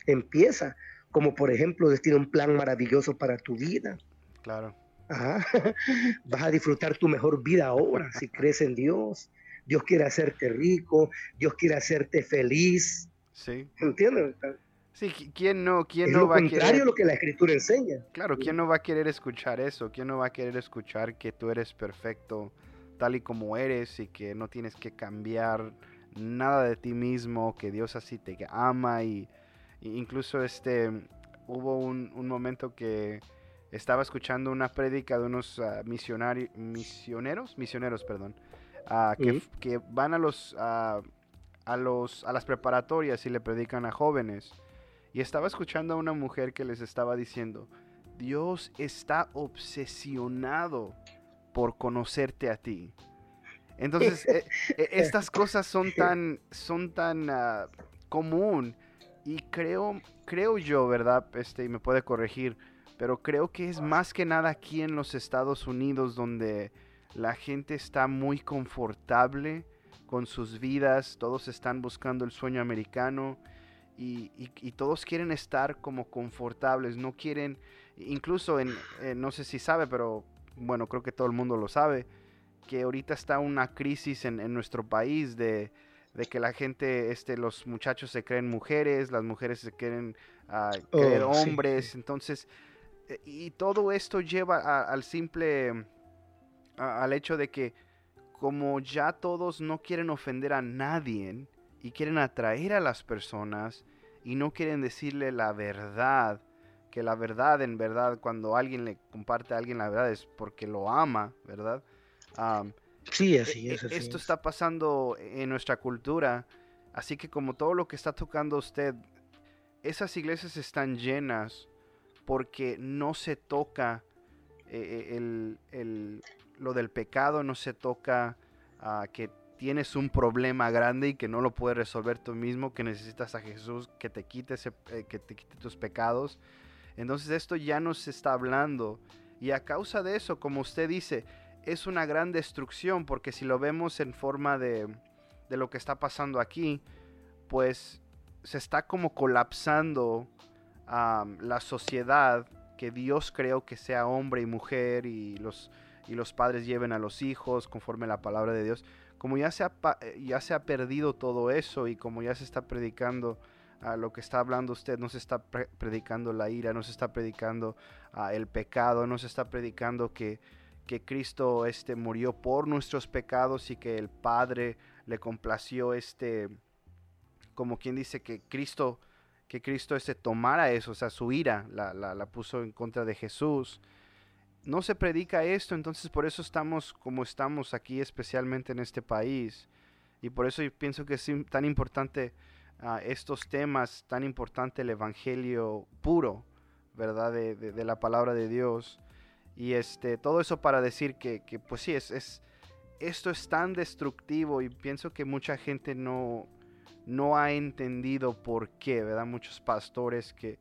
Empieza, como por ejemplo, Dios tiene un plan maravilloso para tu vida. Claro. Vas a disfrutar tu mejor vida ahora si crees en Dios. Dios quiere hacerte rico, Dios quiere hacerte feliz. Sí. ¿Entiendes? Sí, ¿quién no, quién no va a querer... lo que la escritura enseña. Claro, ¿quién no va a querer escuchar eso? ¿Quién no va a querer escuchar que tú eres perfecto tal y como eres y que no tienes que cambiar nada de ti mismo, que Dios así te ama y, incluso este hubo un, momento que estaba escuchando una prédica de unos uh, misioneros, misioneros, perdón, ah, que, van a los, a los a las preparatorias y le predican a jóvenes. Y estaba escuchando a una mujer que les estaba diciendo, Dios está obsesionado por conocerte a ti. Entonces, e, e, estas cosas son tan, son tan uh, común y creo, creo yo, ¿verdad? Este, y me puede corregir, pero creo que es más que nada aquí en los Estados Unidos donde la gente está muy confortable con sus vidas, todos están buscando el sueño americano y, y, todos quieren estar como confortables, no quieren, incluso en, no sé si sabe, pero bueno, creo que todo el mundo lo sabe, que ahorita está una crisis en, nuestro país de, que la gente, este, los muchachos se creen mujeres, las mujeres se creen, uh, hombres, entonces, eh, y todo esto lleva al simple, al hecho de que como ya todos no quieren ofender a nadie y quieren atraer a las personas y no quieren decirle la verdad, que la verdad en verdad cuando alguien le comparte a alguien la verdad es porque lo ama, ¿verdad? Sí, así e, es. E, esto está pasando en nuestra cultura, así que como todo lo que está tocando usted, esas iglesias están llenas porque no se toca eh, el, lo del pecado, no se toca uh, que tienes un problema grande y que no lo puedes resolver tú mismo, que necesitas a Jesús que te quite, ese, eh, que te quite tus pecados. Entonces esto ya no se está hablando. Y a causa de eso, como usted dice, es una gran destrucción porque si lo vemos en forma de, de lo que está pasando aquí, pues se está como colapsando la sociedad que Dios creó que sea hombre y mujer y los, y los padres lleven a los hijos conforme la palabra de Dios. Como ya se ha, ya se ha perdido todo eso y como ya se está predicando a lo que está hablando usted, no se está predicando la ira, no se está predicando el pecado, no se está predicando que, que Cristo este, murió por nuestros pecados y que el Padre le complació este, como quien dice que Cristo, que Cristo este, tomara eso, o sea, su ira la, la, puso en contra de Jesús no se predica esto, entonces por eso estamos como estamos aquí, especialmente en este país. Y por eso yo pienso que es tan importante ah, estos temas, tan importante el Evangelio puro, ¿verdad? De, la palabra de Dios. Y este, todo eso para decir que, pues sí, es, es, esto es tan destructivo y pienso que mucha gente no, no ha entendido por qué, ¿verdad? Muchos pastores que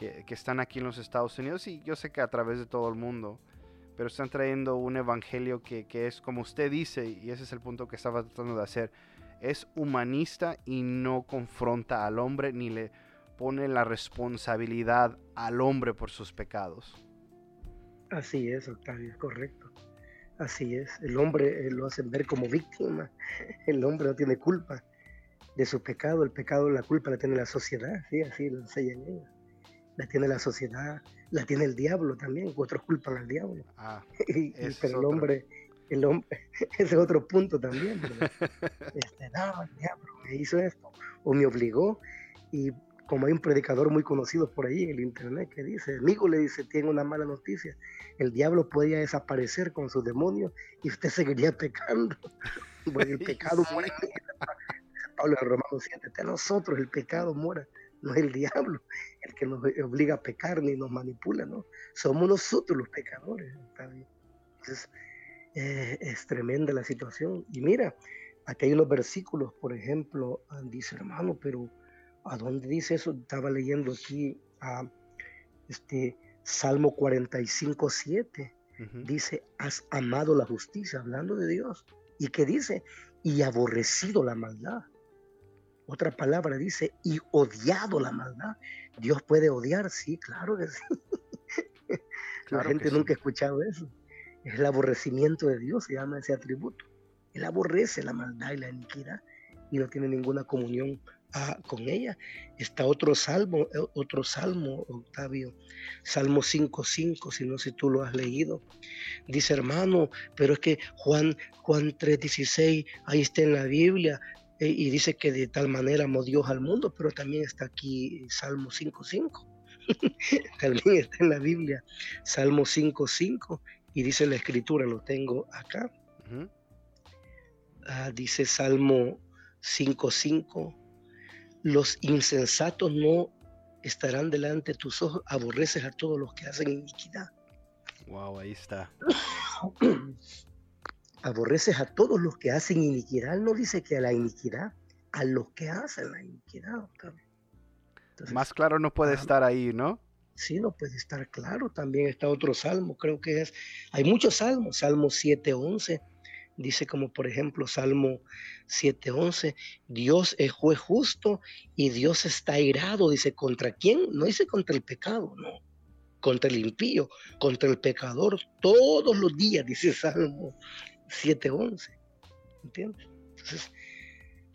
que, están aquí en los Estados Unidos y yo sé que a través de todo el mundo, pero están trayendo un evangelio que, es como usted dice, y ese es el punto que estaba tratando de hacer, es humanista y no confronta al hombre ni le pone la responsabilidad al hombre por sus pecados. Así es, Octavio, correcto. Así es. El hombre eh, lo hacen ver como víctima. El hombre no tiene culpa de su pecado. El pecado, la culpa la tiene la sociedad. Sí, así lo enseñan ellos la tiene la sociedad, la tiene el diablo también, otros culpan al diablo. Ah, pero el hombre, el hombre, ese es otro punto también. este, no, el diablo me hizo esto, o me obligó, y como hay un predicador muy conocido por ahí en el internet que dice, amigo le dice, tiene una mala noticia, el diablo podía desaparecer con sus demonios y usted seguiría pecando. Porque el pecado muere. Pablo en Romanos 7, a nosotros el pecado muera no es el diablo el que nos obliga a pecar ni nos manipula, ¿no? Somos nosotros los pecadores. Entonces, eh, es tremenda la situación. Y mira, aquí hay unos versículos, por ejemplo, ah, dice hermano, pero ¿a dónde dice eso? Estaba leyendo aquí a este Salmo 45, 7. Dice, has amado la justicia, hablando de Dios. ¿Y qué dice? Y aborrecido la maldad. Otra palabra dice, y odiado la maldad. Dios puede odiar, sí, claro que sí. la gente nunca ha escuchado eso. Es el aborrecimiento de Dios, se llama ese atributo. Él aborrece la maldad y la iniquidad y no tiene ninguna comunión ah, con ella. Está otro salmo, eh, otro salmo, Octavio, Salmo 5.5, si no sé si tú lo has leído. Dice, hermano, pero es que Juan, Juan 3.16, ahí está en la Biblia, eh, y dice que de tal manera amó Dios al mundo, pero también está aquí Salmo 5.5. también está en la Biblia Salmo 5.5 y dice la escritura, lo tengo acá. Ah, dice Salmo 5.5, los insensatos no estarán delante de tus ojos, aborreces a todos los que hacen iniquidad. Wow, ahí está. aborreces a todos los que hacen iniquidad. no dice que a la iniquidad, a los que hacen la iniquidad. Más claro no puede estar ahí, ¿no? Sí, no puede estar claro. También está otro salmo, creo que es. Hay muchos salmos, Salmo 7:11. Dice como por ejemplo Salmo 7:11, Dios es juez justo y Dios está airado. Dice, ¿contra quién? No dice contra el pecado, no. Contra el impío, contra el pecador, todos los días, dice Salmo 7.11. ¿Entiendes? Entonces,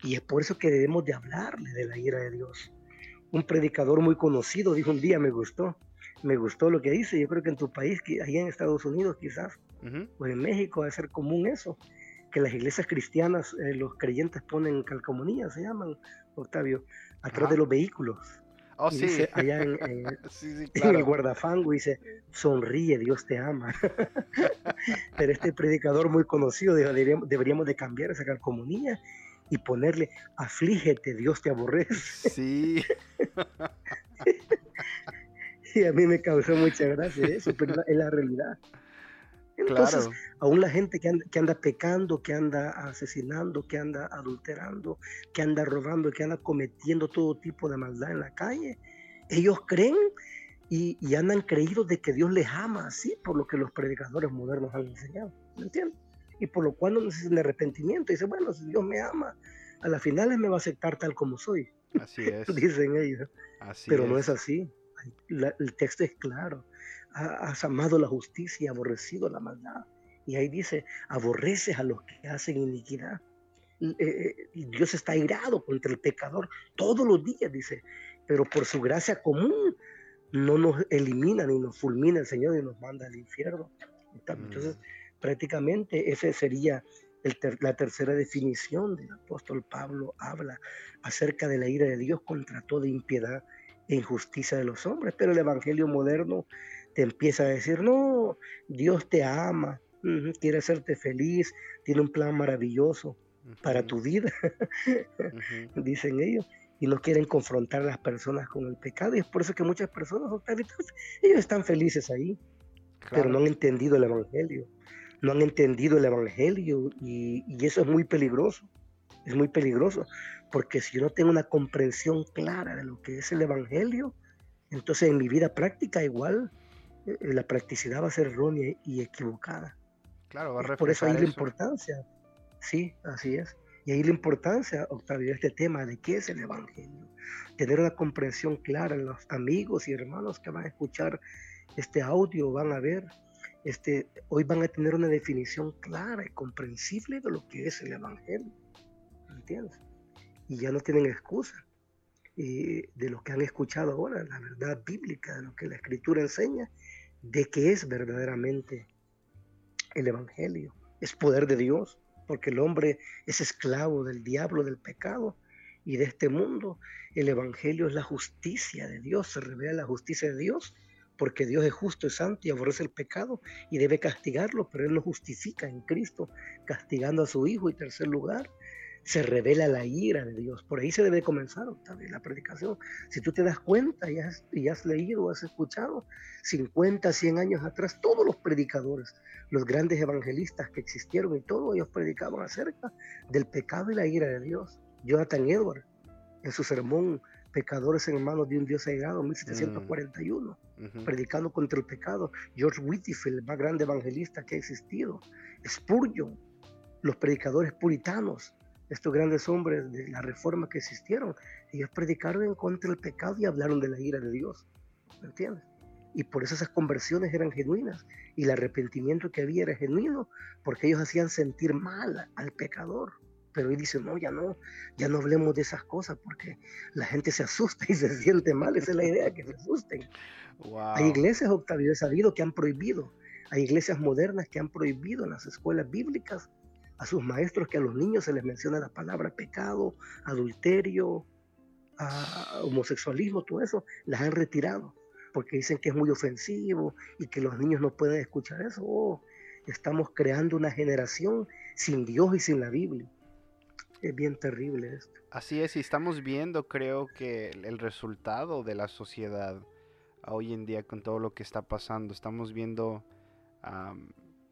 y es por eso que debemos de hablarle de la ira de Dios. Un predicador muy conocido dijo un día, me gustó, me gustó lo que dice. Yo creo que en tu país, ahí en Estados Unidos quizás, o en México, debe ser común eso, que las iglesias cristianas, eh, los creyentes ponen calcomanías, se llaman, Octavio, atrás de los vehículos. Oh, sí. allá en, el guardafango dice, sonríe, Dios te ama. Pero este predicador muy conocido dijo, deberíamos, de cambiar esa calcomanía y ponerle, aflígete, Dios te aborrece. Sí. y a mí me causó mucha gracia eso, pero es la realidad. Entonces, aún la gente que anda, que anda, pecando, que anda asesinando, que anda adulterando, que anda robando, que anda cometiendo todo tipo de maldad en la calle, ellos creen y, y andan creídos de que Dios les ama así, por lo que los predicadores modernos han enseñado, ¿me entiendes? Y por lo cual no necesitan arrepentimiento. Dice, bueno, si Dios me ama, a las finales me va a aceptar tal como soy. Así es. Dicen ellos. Pero no es así. el texto es claro has amado la justicia y aborrecido la maldad. Y ahí dice, aborreces a los que hacen iniquidad. Dios está airado contra el pecador todos los días, dice, pero por su gracia común no nos elimina ni nos fulmina el Señor y nos manda al infierno. Entonces, mm. prácticamente esa sería la tercera definición del apóstol Pablo, habla acerca de la ira de Dios contra toda impiedad e injusticia de los hombres, pero el Evangelio moderno te empieza a decir, no, Dios te ama, quiere hacerte feliz, tiene un plan maravilloso para tu vida, dicen ellos y no quieren confrontar a las personas con el pecado. Y es por eso que muchas personas, ellos están felices ahí, pero no han entendido el Evangelio. No han entendido el Evangelio y, eso es muy peligroso. Es muy peligroso, porque si yo no tengo una comprensión clara de lo que es el Evangelio, entonces en mi vida práctica igual la practicidad va a ser errónea y equivocada. Claro, va a Por eso hay la importancia. Sí, así es. Y ahí la importancia, Octavio, de este tema de qué es el Evangelio. Tener una comprensión clara, los amigos y hermanos que van a escuchar este audio van a ver, este, hoy van a tener una definición clara y comprensible de lo que es el Evangelio. ¿Entiendes? Y ya no tienen excusa de lo que han escuchado ahora, la verdad bíblica, de lo que la Escritura enseña, de qué es verdaderamente el Evangelio. Es poder de Dios porque el hombre es esclavo del diablo, del pecado y de este mundo. El Evangelio es la justicia de Dios, se revela la justicia de Dios, porque Dios es justo y santo y aborrece el pecado y debe castigarlo, pero Él lo justifica en Cristo, castigando a su Hijo. Y tercer lugar, se revela la ira de Dios. Por ahí se debe comenzar también la predicación. Si tú te das cuenta y has, y has leído, has escuchado, 50, 100 años atrás, todos los predicadores, los grandes evangelistas que existieron y todos ellos predicaban acerca del pecado y la ira de Dios. Jonathan Edwards, en su sermón Pecadores en manos de un Dios airado, 1741, predicando contra el pecado. George Whitefield, el más grande evangelista que ha existido. Spurgeon, los predicadores puritanos, estos grandes hombres de la reforma que existieron, ellos predicaron en contra del pecado y hablaron de la ira de Dios. ¿Me entiendes? Y por eso esas conversiones eran genuinas y el arrepentimiento que había era genuino, porque ellos hacían sentir mal al pecador. Pero hoy dicen, no, ya no, ya no hablemos de esas cosas porque la gente se asusta y se siente mal. Esa es la idea, que se asusten. Hay iglesias, Octavio, he sabido que han prohibido. Hay iglesias modernas que han prohibido en las escuelas bíblicas a sus maestros que a los niños se les menciona la palabra pecado, adulterio, homosexualismo, todo eso, las han retirado porque dicen que es muy ofensivo y que los niños no pueden escuchar eso. Oh, estamos creando una generación sin Dios y sin la Biblia. Es bien terrible esto. Así es, y estamos viendo, creo que el resultado de la sociedad hoy en día con todo lo que está pasando. Estamos viendo,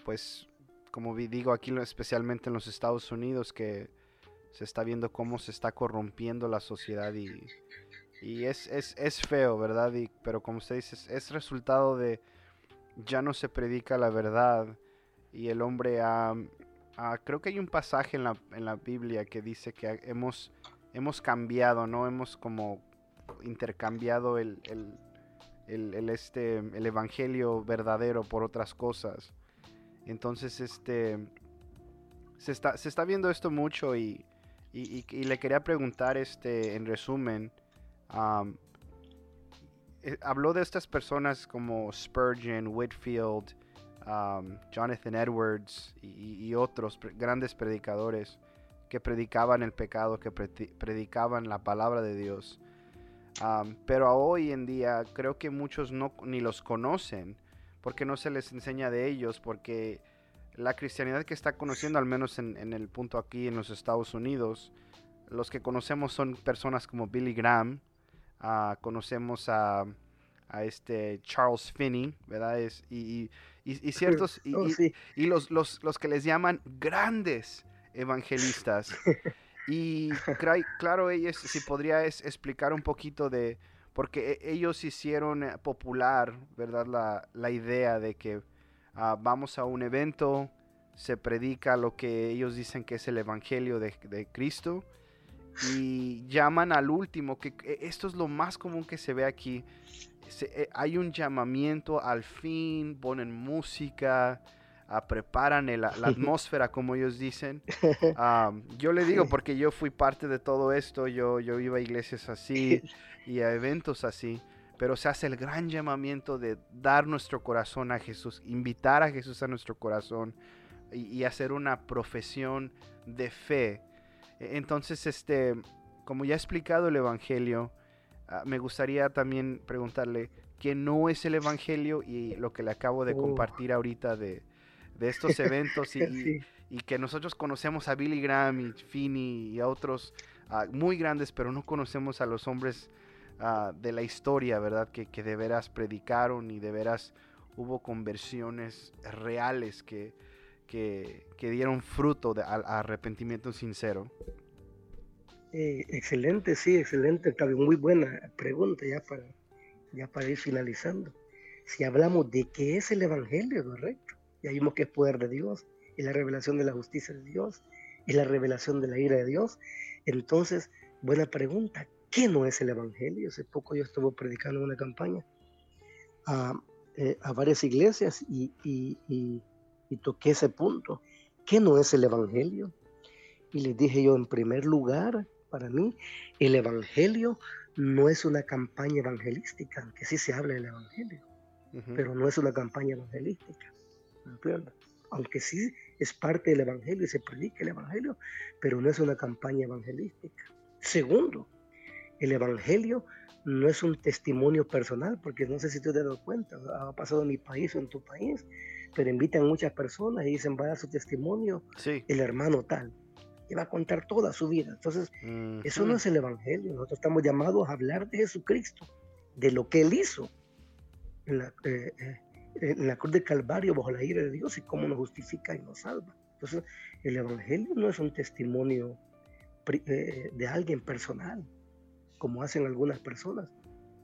pues, como digo aquí especialmente en los Estados Unidos, que se está viendo cómo se está corrompiendo la sociedad y, y es, es, feo, ¿verdad? Pero como usted dice, es resultado de ya no se predica la verdad y el hombre ha... creo que hay un pasaje en la, en la Biblia que dice que hemos, hemos cambiado, ¿no? Hemos como intercambiado el, el, este, el evangelio verdadero por otras cosas. Entonces, este, se está, se está viendo esto mucho y, le quería preguntar, este, en resumen, eh, habló de estas personas como Spurgeon, Whitfield, Jonathan Edwards y, otros grandes predicadores que predicaban el pecado, que predicaban la palabra de Dios. pero hoy en día creo que muchos no ni los conocen porque no se les enseña de ellos, porque la cristianidad que está conociendo, al menos en, el punto aquí en los Estados Unidos, los que conocemos son personas como Billy Graham, ah, conocemos a, este Charles Finney, ¿verdad? y, ciertos, y, oh, los, los, que les llaman grandes evangelistas. Y claro, ellos, si podría explicar un poquito de, porque e, ellos hicieron eh, popular, ¿verdad? La, idea de que ah, vamos a un evento, se predica lo que ellos dicen que es el Evangelio de, Cristo y llaman al último, que esto es lo más común que se ve aquí. Eh, hay un llamamiento al fin, ponen música, preparan la atmósfera, como ellos dicen. yo le digo, porque yo fui parte de todo esto, yo, yo iba a iglesias así y a eventos así, pero se hace el gran llamamiento de dar nuestro corazón a Jesús, invitar a Jesús a nuestro corazón y, hacer una profesión de fe. E, entonces, este, como ya he explicado el Evangelio, ah, me gustaría también preguntarle qué no es el Evangelio y lo que le acabo de compartir ahorita de, de estos eventos y, que nosotros conocemos a Billy Graham y Finney y a otros ah, muy grandes, pero no conocemos a los hombres ah, de la historia, ¿verdad? Que, que, de veras predicaron y de veras hubo conversiones reales que, que, dieron fruto de arrepentimiento sincero. Eh, excelente, sí, excelente, muy buena pregunta ya para, ya para ir finalizando. Si hablamos de qué es el Evangelio, correcto ya vimos que es poder de Dios, y la revelación de la justicia de Dios, y la revelación de la ira de Dios. Entonces, buena pregunta, ¿qué no es el Evangelio? Hace poco yo estuve predicando una campaña a, eh, varias iglesias y, y, toqué ese punto. ¿Qué no es el Evangelio? Y les dije yo, en primer lugar, para mí, el Evangelio no es una campaña evangelística, aunque sí se habla del Evangelio, pero no es una campaña evangelística. Aunque sí es parte del Evangelio y se predica el Evangelio, pero no es una campaña evangelística. Segundo, el Evangelio no es un testimonio personal, porque no sé si tú te has dado cuenta, ha pasado en mi país o en tu país, pero invitan muchas personas y dicen, vaya su testimonio, el hermano tal, y va a contar toda su vida. Entonces, eso no es el Evangelio, nosotros estamos llamados a hablar de Jesucristo, de lo que Él hizo en la, eh, eh, en la cruz del Calvario bajo la ira de Dios y cómo nos justifica y nos salva. Entonces, el Evangelio no es un testimonio eh, de alguien personal, como hacen algunas personas,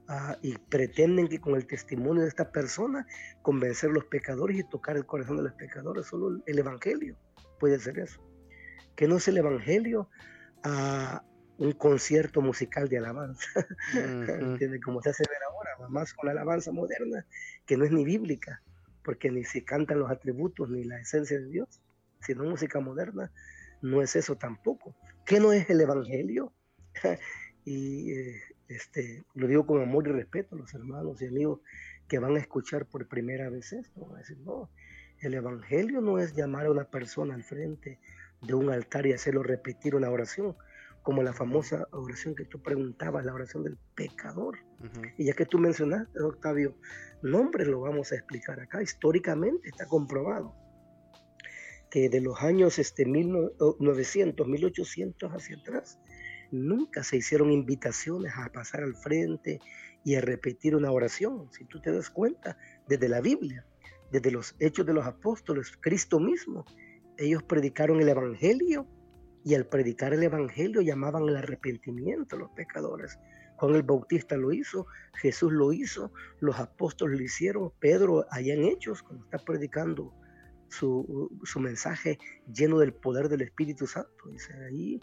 ah, y pretenden que con el testimonio de esta persona convencer a los pecadores y tocar el corazón de los pecadores. Solo el Evangelio puede ser eso. Que no es el Evangelio a un concierto musical de alabanza, como se hace ver ahora, más con la alabanza moderna, que no es ni bíblica, porque ni se cantan los atributos ni la esencia de Dios, sino música moderna, no es eso tampoco. ¿Qué no es el Evangelio? y eh, este, lo digo con amor y respeto a los hermanos y amigos que van a escuchar por primera vez esto. Van a decir, no, el Evangelio no es llamar a una persona al frente de un altar y hacerlo repetir una oración como la famosa oración que tú preguntabas, la oración del pecador. Y ya que tú mencionaste, Octavio, nombre lo vamos a explicar acá. Históricamente está comprobado que de los años este, 1900, 1800 hacia atrás, nunca se hicieron invitaciones a pasar al frente y a repetir una oración. Si tú te das cuenta, desde la Biblia, desde los hechos de los apóstoles, Cristo mismo, ellos predicaron el Evangelio y al predicar el Evangelio llamaban al arrepentimiento a los pecadores. Juan el Bautista lo hizo, Jesús lo hizo, los apóstoles lo hicieron, Pedro allá en Hechos, cuando está predicando su, mensaje lleno del poder del Espíritu Santo, dice ahí,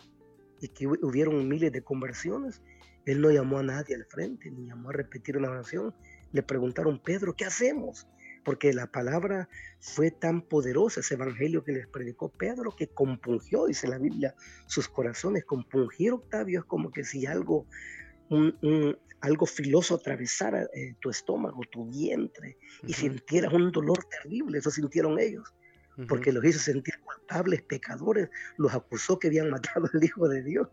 y que hubieron miles de conversiones. Él no llamó a nadie al frente, ni llamó a repetir una oración. Le preguntaron, Pedro, ¿qué hacemos? porque la palabra fue tan poderosa, ese evangelio que les predicó Pedro, que compungió, dice la Biblia, sus corazones. Compungir, Octavio, es como que si algo, algo filoso atravesara eh, tu estómago, tu vientre, y sintieras un dolor terrible, eso sintieron ellos. Porque los hizo sentir culpables, pecadores, los acusó que habían matado al Hijo de Dios.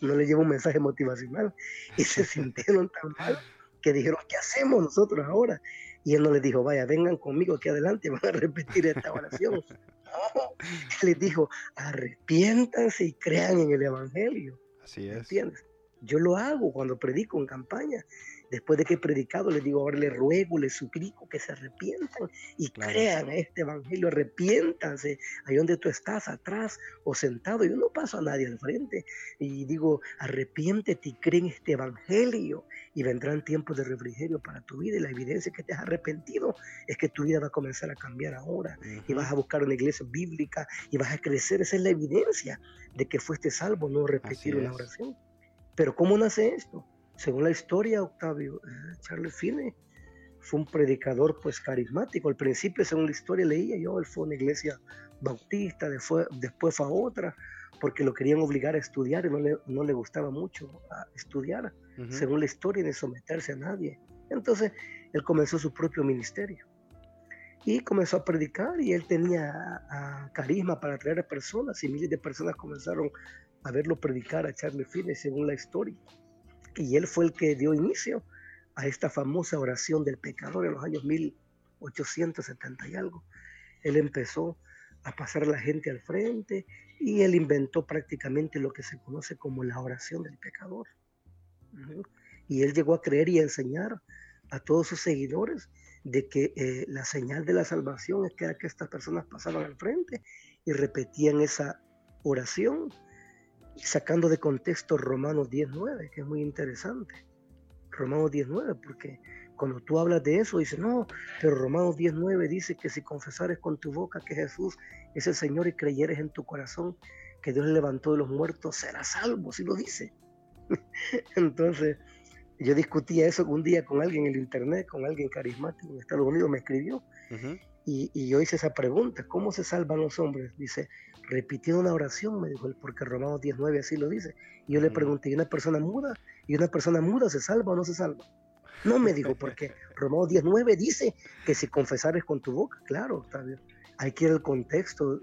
No le llevó un mensaje motivacional y se sintieron tan mal que dijeron, ¿qué hacemos nosotros ahora? Y él no les dijo, vaya, vengan conmigo aquí adelante, van a repetir esta oración. no, les dijo, arrepiéntanse y crean en el Evangelio. Así es. ¿Entiendes? Yo lo hago cuando predico en campaña. Después de que he predicado, les digo, ahora les ruego, les suplico que se arrepientan y crean este evangelio, arrepiéntanse ahí donde tú estás, atrás o sentado. Yo no paso a nadie al frente y digo, arrepiéntete y cree en este evangelio y vendrán tiempos de refrigerio para tu vida y la evidencia que te has arrepentido es que tu vida va a comenzar a cambiar ahora y vas a buscar una iglesia bíblica y vas a crecer. Esa es la evidencia de que fuiste salvo, no repetir una oración. Pero ¿cómo nace esto? Según la historia, Octavio, eh, Charles Finney fue un predicador pues carismático. Al principio, según la historia leía yo, él fue a una iglesia bautista, después, después fue a otra, porque lo querían obligar a estudiar y no le, no le gustaba mucho estudiar, según la historia, de someterse a nadie. Entonces, él comenzó su propio ministerio y comenzó a predicar y él tenía carisma para atraer a personas y miles de personas comenzaron a verlo predicar, a echarle fines según la historia. Y él fue el que dio inicio a esta famosa oración del pecador en los años 1870 y algo. Él empezó a pasar la gente al frente y él inventó prácticamente lo que se conoce como la oración del pecador. Y él llegó a creer y a enseñar a todos sus seguidores de que eh, la señal de la salvación es que, que estas personas pasaban al frente y repetían esa oración, sacando de contexto Romanos 19, que es muy interesante. Romanos 19, porque cuando tú hablas de eso, dices, no, pero Romanos 19 dice que si confesares con tu boca que Jesús es el Señor y creyeres en tu corazón que Dios le levantó de los muertos, serás salvo, si lo dice. Entonces, yo discutía eso un día con alguien en el internet, con alguien carismático en Estados Unidos, me escribió. y, yo hice esa pregunta, ¿cómo se salvan los hombres? Dice, repitiendo una oración, me dijo él, porque Romanos 19 así lo dice. Y yo le pregunté, ¿y una persona muda? ¿Y una persona muda se salva o no se salva? No me dijo, porque Romanos 19 dice que si confesares con tu boca, claro, Octavio, hay que ir al contexto,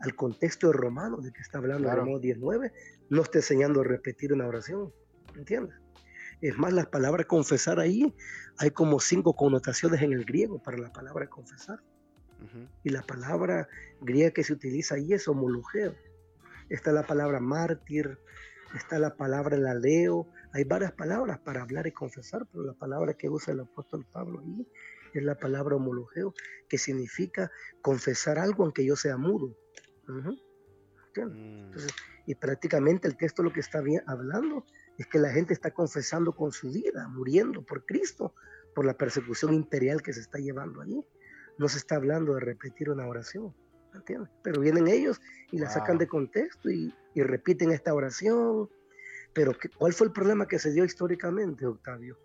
al contexto de Romano, de que está hablando Romanos 19, no está enseñando a repetir una oración, ¿entiendes? Es más, la palabra confesar ahí, hay como cinco connotaciones en el griego para la palabra confesar. Y la palabra griega que se utiliza ahí es homologeo. Está la palabra mártir, está la palabra laleo. Hay varias palabras para hablar y confesar, pero la palabra que usa el apóstol Pablo ahí es la palabra homologeo, que significa confesar algo aunque yo sea mudo. Mm. y prácticamente el texto lo que está hablando es que la gente está confesando con su vida, muriendo por Cristo, por la persecución imperial que se está llevando allí. No se está hablando de repetir una oración, ¿entiendes? Pero vienen ellos y la sacan de contexto y, repiten esta oración. Pero ¿cuál fue el problema que se dio históricamente, Octavio?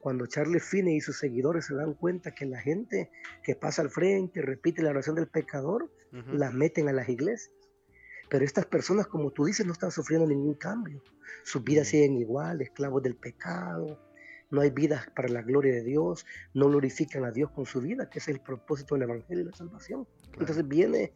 Cuando Charles Finney y sus seguidores se dan cuenta que la gente que pasa al frente y repite la oración del pecador, la meten a las iglesias. Pero estas personas, como tú dices, no están sufriendo ningún cambio. Sus vidas siguen igual, esclavos del pecado. No hay vidas para la gloria de Dios. No glorifican a Dios con su vida, que es el propósito del Evangelio y la salvación. Entonces viene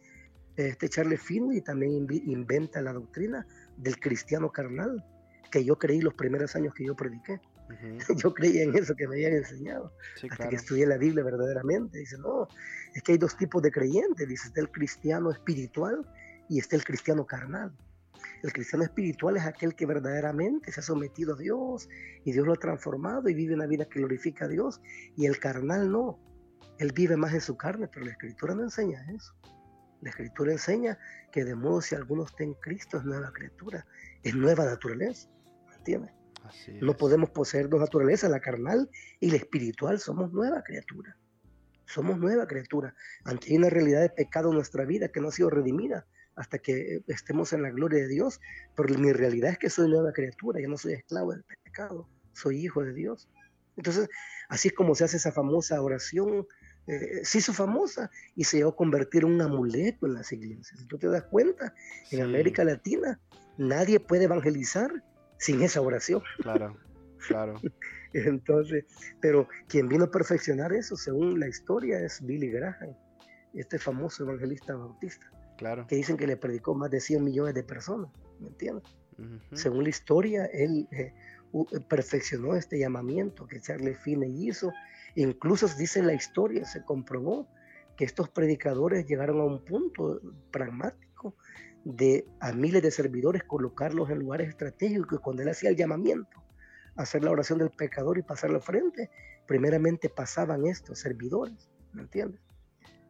este Charles Finney y también inventa la doctrina del cristiano carnal, que yo creí los primeros años que yo prediqué. Yo creía en eso que me habían enseñado. hasta que estudié la Biblia verdaderamente. Dice, no, es que hay dos tipos de creyentes. Dice, está el cristiano espiritual y está el cristiano carnal. El cristiano espiritual es aquel que verdaderamente se ha sometido a Dios y Dios lo ha transformado y vive una vida que glorifica a Dios. Y el carnal no. Él vive más en su carne, pero la escritura no enseña eso. La escritura enseña que de modo si alguno está en Cristo es nueva criatura, es nueva naturaleza. ¿Me entiendes? no podemos poseer dos naturalezas, la carnal y la espiritual, somos nueva criatura. Somos nueva criatura. Ante una realidad de pecado en nuestra vida que no ha sido redimida, hasta que estemos en la gloria de Dios, pero mi realidad es que soy nueva criatura, ya no soy esclavo del pecado, soy hijo de Dios. Entonces, así es como se hace esa famosa oración, eh, se hizo famosa y se llegó a convertir en un amuleto en las iglesias. Si tú te das cuenta, en América Latina nadie puede evangelizar sin esa oración. Claro, claro. Entonces, pero quien vino a perfeccionar eso, según la historia, es Billy Graham, este famoso evangelista bautista que dicen que le predicó más de 100 millones de personas, ¿me entiendes? Según la historia, él eh, eh, perfeccionó este llamamiento que Charles Finney hizo. Incluso dice la historia, se comprobó que estos predicadores llegaron a un punto pragmático de a miles de servidores colocarlos en lugares estratégicos. Cuando él hacía el llamamiento, hacer la oración del pecador y pasar la frente, primeramente pasaban estos servidores, ¿me entiendes?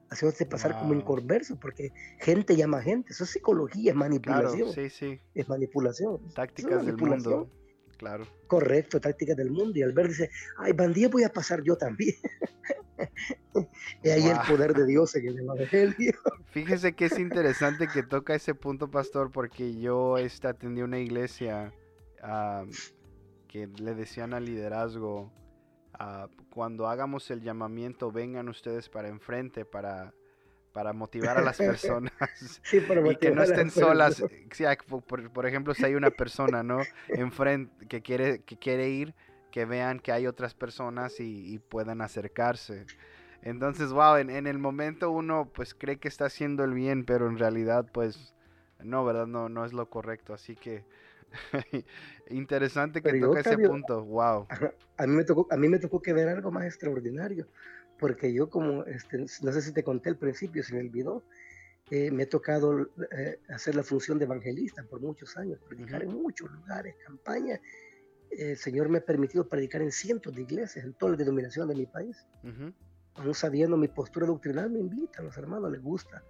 Haciéndose pasar como inconverso, porque gente llama gente, eso es psicología, es manipulación. sí, sí. Es manipulación. Tácticas del mundo. Claro. Correcto, tácticas del mundo. Y al ver dice, ay, bandido voy a pasar yo también. y ahí el poder de Dios en el Evangelio. Fíjese que es interesante que toca ese punto, pastor, porque yo este, atendí una iglesia que le decían al liderazgo cuando hagamos el llamamiento vengan ustedes para enfrente para, para motivar a las personas y que no estén solas. por, ejemplo, si hay una persona, ¿no? Enfrente que quiere, que quiere ir, que vean que hay otras personas y, puedan acercarse. Entonces, wow, en, en, el momento uno pues cree que está haciendo el bien, pero en realidad pues no, ¿verdad? No, no es lo correcto. Así que Interesante que toque ese punto, wow. A mí, me tocó, a mí me tocó que ver algo más extraordinario, porque yo como, este, no sé si te conté al principio, se me olvidó, eh, me ha tocado eh, hacer la función de evangelista por muchos años, predicar en muchos lugares, campañas. El Señor me ha permitido predicar en cientos de iglesias, en todas las denominaciones de mi país. Aún sabiendo mi postura doctrinal, me invitan, los hermanos les gusta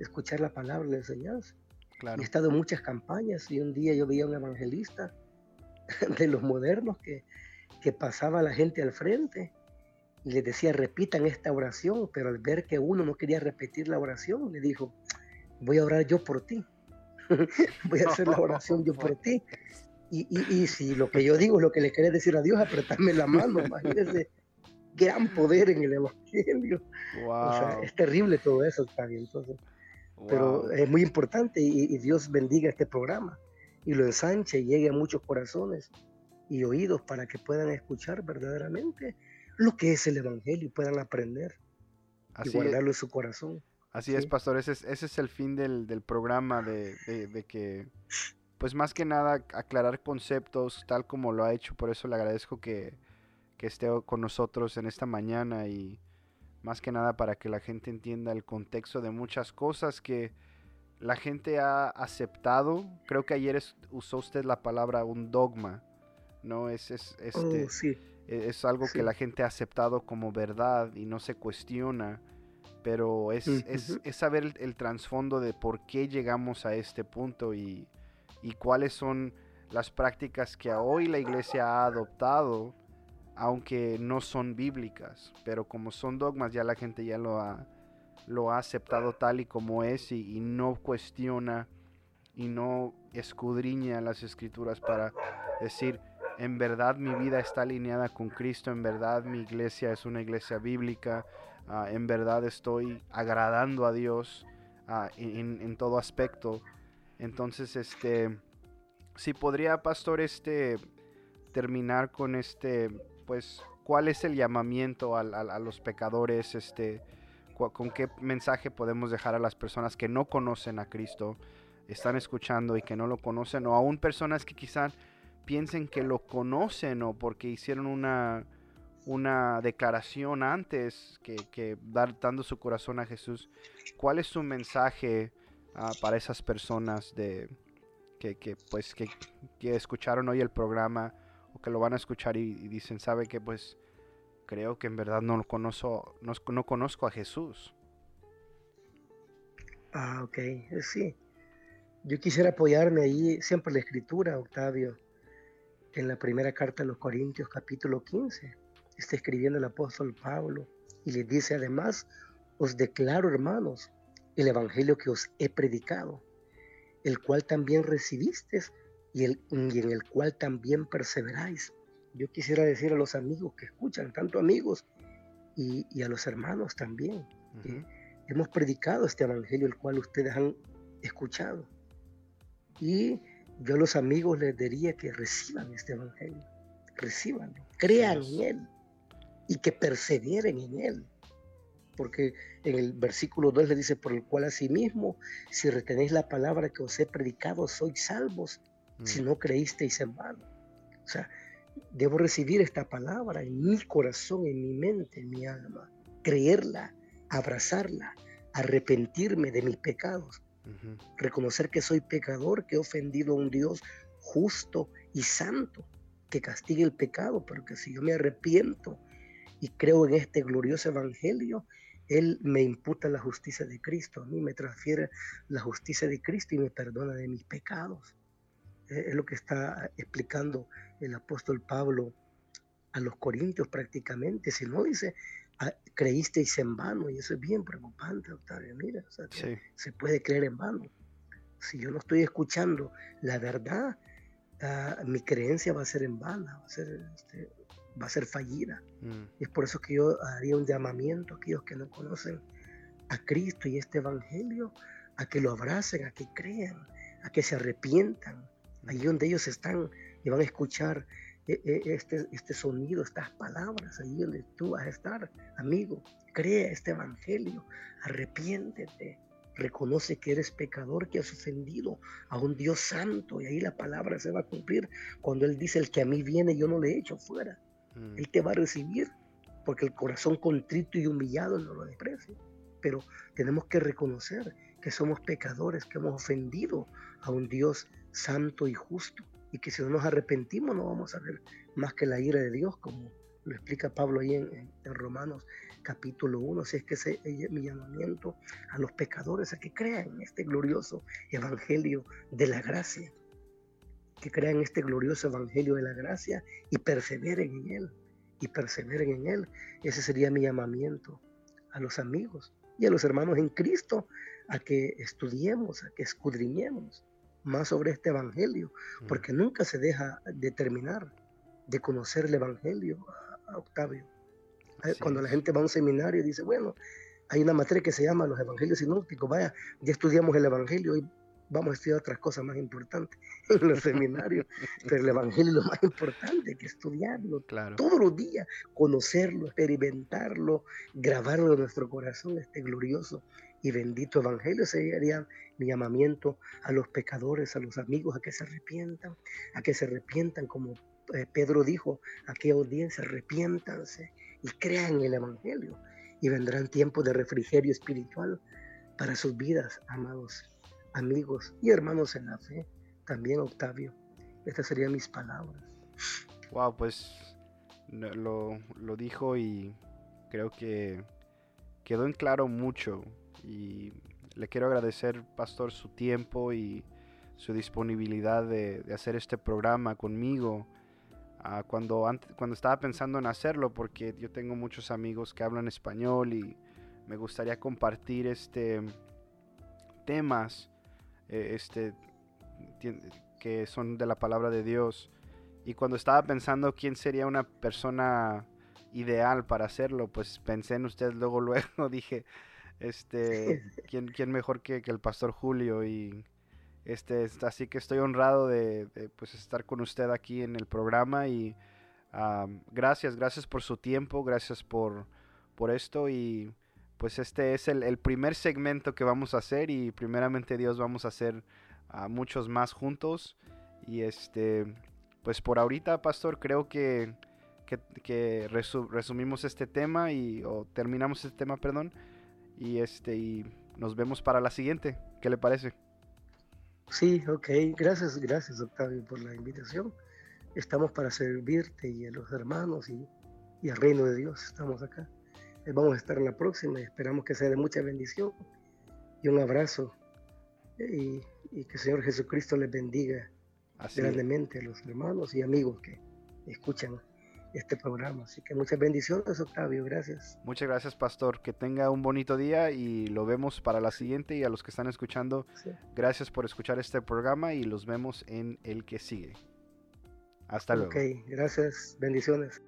escuchar la palabra de enseñanza. He estado en muchas campañas y un día yo veía a un evangelista de los modernos que, que pasaba a la gente al frente y les decía repitan esta oración, pero al ver que uno no quería repetir la oración, le dijo, voy a orar yo por ti, voy a hacer la oración yo por ti. Y, y, si lo que yo digo es lo que le quería decir a Dios, apretarme la mano, imagínense, gran poder en el Evangelio. O sea, es terrible todo eso, Octavio. Entonces, pero es muy importante y, Dios bendiga este programa y lo ensanche y llegue a muchos corazones y oídos para que puedan escuchar verdaderamente lo que es el Evangelio y puedan aprender y guardarlo en su corazón. Así es, pastor, ese es, ese es el fin del, del programa, de, de, que, pues más que nada, aclarar conceptos tal como lo ha hecho, por eso le agradezco que, que esté con nosotros en esta mañana y más que nada para que la gente entienda el contexto de muchas cosas que la gente ha aceptado. Creo que ayer usó usted la palabra un dogma, ¿no? Es, es, este, oh, e, es algo que la gente ha aceptado como verdad y no se cuestiona, pero es, es, es saber el, el, trasfondo de por qué llegamos a este punto y, y cuáles son las prácticas que hoy la iglesia ha adoptado aunque no son bíblicas, pero como son dogmas ya la gente ya lo ha, lo ha aceptado tal y como es y, no cuestiona y no escudriña las escrituras para decir, en verdad mi vida está alineada con Cristo, en verdad mi iglesia es una iglesia bíblica, ah, en verdad estoy agradando a Dios ah, en, en, todo aspecto. Entonces, este, si podría, pastor, este, terminar con este pues, cuál es el llamamiento a, los pecadores, este, con qué mensaje podemos dejar a las personas que no conocen a Cristo, están escuchando y que no lo conocen, o aún personas que quizás piensen que lo conocen o porque hicieron una, una declaración antes que, dar, dando su corazón a Jesús. ¿Cuál es su mensaje ah, para esas personas de, que, pues, que, que escucharon hoy el programa? Que lo van a escuchar y, dicen, sabe que pues creo que en verdad no conozco, no, no conozco a Jesús. Ah, ok, eh, sí. Yo quisiera apoyarme ahí siempre la escritura, Octavio, en la primera carta a los Corintios capítulo 15. Está escribiendo el apóstol Pablo y le dice además, os declaro hermanos el evangelio que os he predicado, el cual también recibisteis y, en el cual también perseveráis. Yo quisiera decir a los amigos que escuchan, tanto amigos y, a los hermanos también, hemos predicado este evangelio, el cual ustedes han escuchado. Y yo a los amigos les diría que reciban este evangelio, recibanlo, crean en él y que perseveren en él. Porque en el versículo 2 le dice, por el cual asimismo, si retenéis la palabra que os he predicado, sois salvos si mm. no creísteis en vano. O sea, debo recibir esta palabra en mi corazón, en mi mente, en mi alma, creerla, abrazarla, arrepentirme de mis pecados, reconocer que soy pecador, que he ofendido a un Dios justo y santo, que castigue el pecado, pero que si yo me arrepiento y creo en este glorioso evangelio, Él me imputa la justicia de Cristo, a mí me transfiere la justicia de Cristo y me perdona de mis pecados. Eh, es lo que está explicando el apóstol Pablo a los corintios prácticamente. Si no dice, ah, creísteis en vano, y eso es bien preocupante, Octavio. Mira, se puede creer en vano. Si yo no estoy escuchando la verdad, ah, mi creencia va a ser en vano, va a ser este, va a ser fallida. Mm. Es por eso que yo haría un llamamiento a aquellos que no conocen a Cristo y este Evangelio, a que lo abracen, a que crean, a que se arrepientan. Allí donde ellos están y van a escuchar eh, eh, este, este sonido, estas palabras, allí donde tú vas a estar, amigo. Crea este Evangelio, arrepiéntete, reconoce que eres pecador, que has ofendido a un Dios santo y ahí la palabra se va a cumplir cuando Él dice, el que a mí viene yo no le echo fuera. Mm. Él te va a recibir porque el corazón contrito y humillado no lo desprecia. Pero tenemos que reconocer que somos pecadores, que hemos ofendido a un Dios santo y justo y que si no nos arrepentimos no vamos a ver más que la ira de Dios, como lo explica Pablo ahí en, Romanos capítulo 1, así es que ese es mi llamamiento a los pecadores a que crean en este glorioso evangelio de la gracia, que crean este glorioso evangelio de la gracia y perseveren en él, y perseveren en él. Ese sería mi llamamiento a los amigos y a los hermanos en Cristo, a que estudiemos, a que escudriñemos más sobre este evangelio, mm. porque nunca se deja de terminar de conocer el evangelio, a, Octavio. Eh, cuando la gente va a un seminario y dice, bueno, hay una materia que se llama los evangelios sinópticos, vaya, ya estudiamos el evangelio y vamos a estudiar otras cosas más importantes en los seminarios, pero el Evangelio es lo más importante, que estudiarlo todos los días, conocerlo, experimentarlo, grabarlo en nuestro corazón, este glorioso y bendito Evangelio. Sería mi llamamiento a los pecadores, a los amigos, a que se arrepientan, a que se arrepientan como eh, Pedro dijo, a aquella audiencia, arrepiéntanse y crean en el Evangelio y vendrán tiempos de refrigerio espiritual para sus vidas, amados amigos y hermanos en la fe, también Octavio. Estas serían mis palabras. Wow, pues lo, lo dijo y creo que quedó en claro mucho y le quiero agradecer, pastor, su tiempo y su disponibilidad de, hacer este programa conmigo. Uh, cuando, cuando estaba pensando en hacerlo, porque yo tengo muchos amigos que hablan español y me gustaría compartir este temas eh, este, que son de la palabra de Dios. Y cuando estaba pensando quién sería una persona ideal para hacerlo, pues pensé en usted luego, luego dije, este, ¿quién, quién mejor que, que, el pastor Julio? Y este, así que estoy honrado de, pues, estar con usted aquí en el programa y gracias, gracias por su tiempo, gracias por, por esto y pues este es el, primer segmento que vamos a hacer y primeramente Dios vamos a hacer a muchos más juntos. Y este, pues por ahorita, pastor, creo que, que, resumimos este tema y, o terminamos este tema, perdón. Y este, y nos vemos para la siguiente. ¿Qué le parece? Sí, ok. Gracias, gracias, Octavio, por la invitación. Estamos para servirte y a los hermanos y, y al reino de Dios. Estamos acá. Eh, vamos a estar en la próxima y esperamos que sea de mucha bendición y un abrazo y, que el Señor Jesucristo les bendiga grandemente a los hermanos y amigos que escuchan este programa. Así que muchas bendiciones, Octavio. Gracias. Muchas gracias, Pastor. Que tenga un bonito día y lo vemos para la siguiente. Y a los que están escuchando, gracias por escuchar este programa y los vemos en el que sigue. Hasta luego. Ok, gracias. Bendiciones.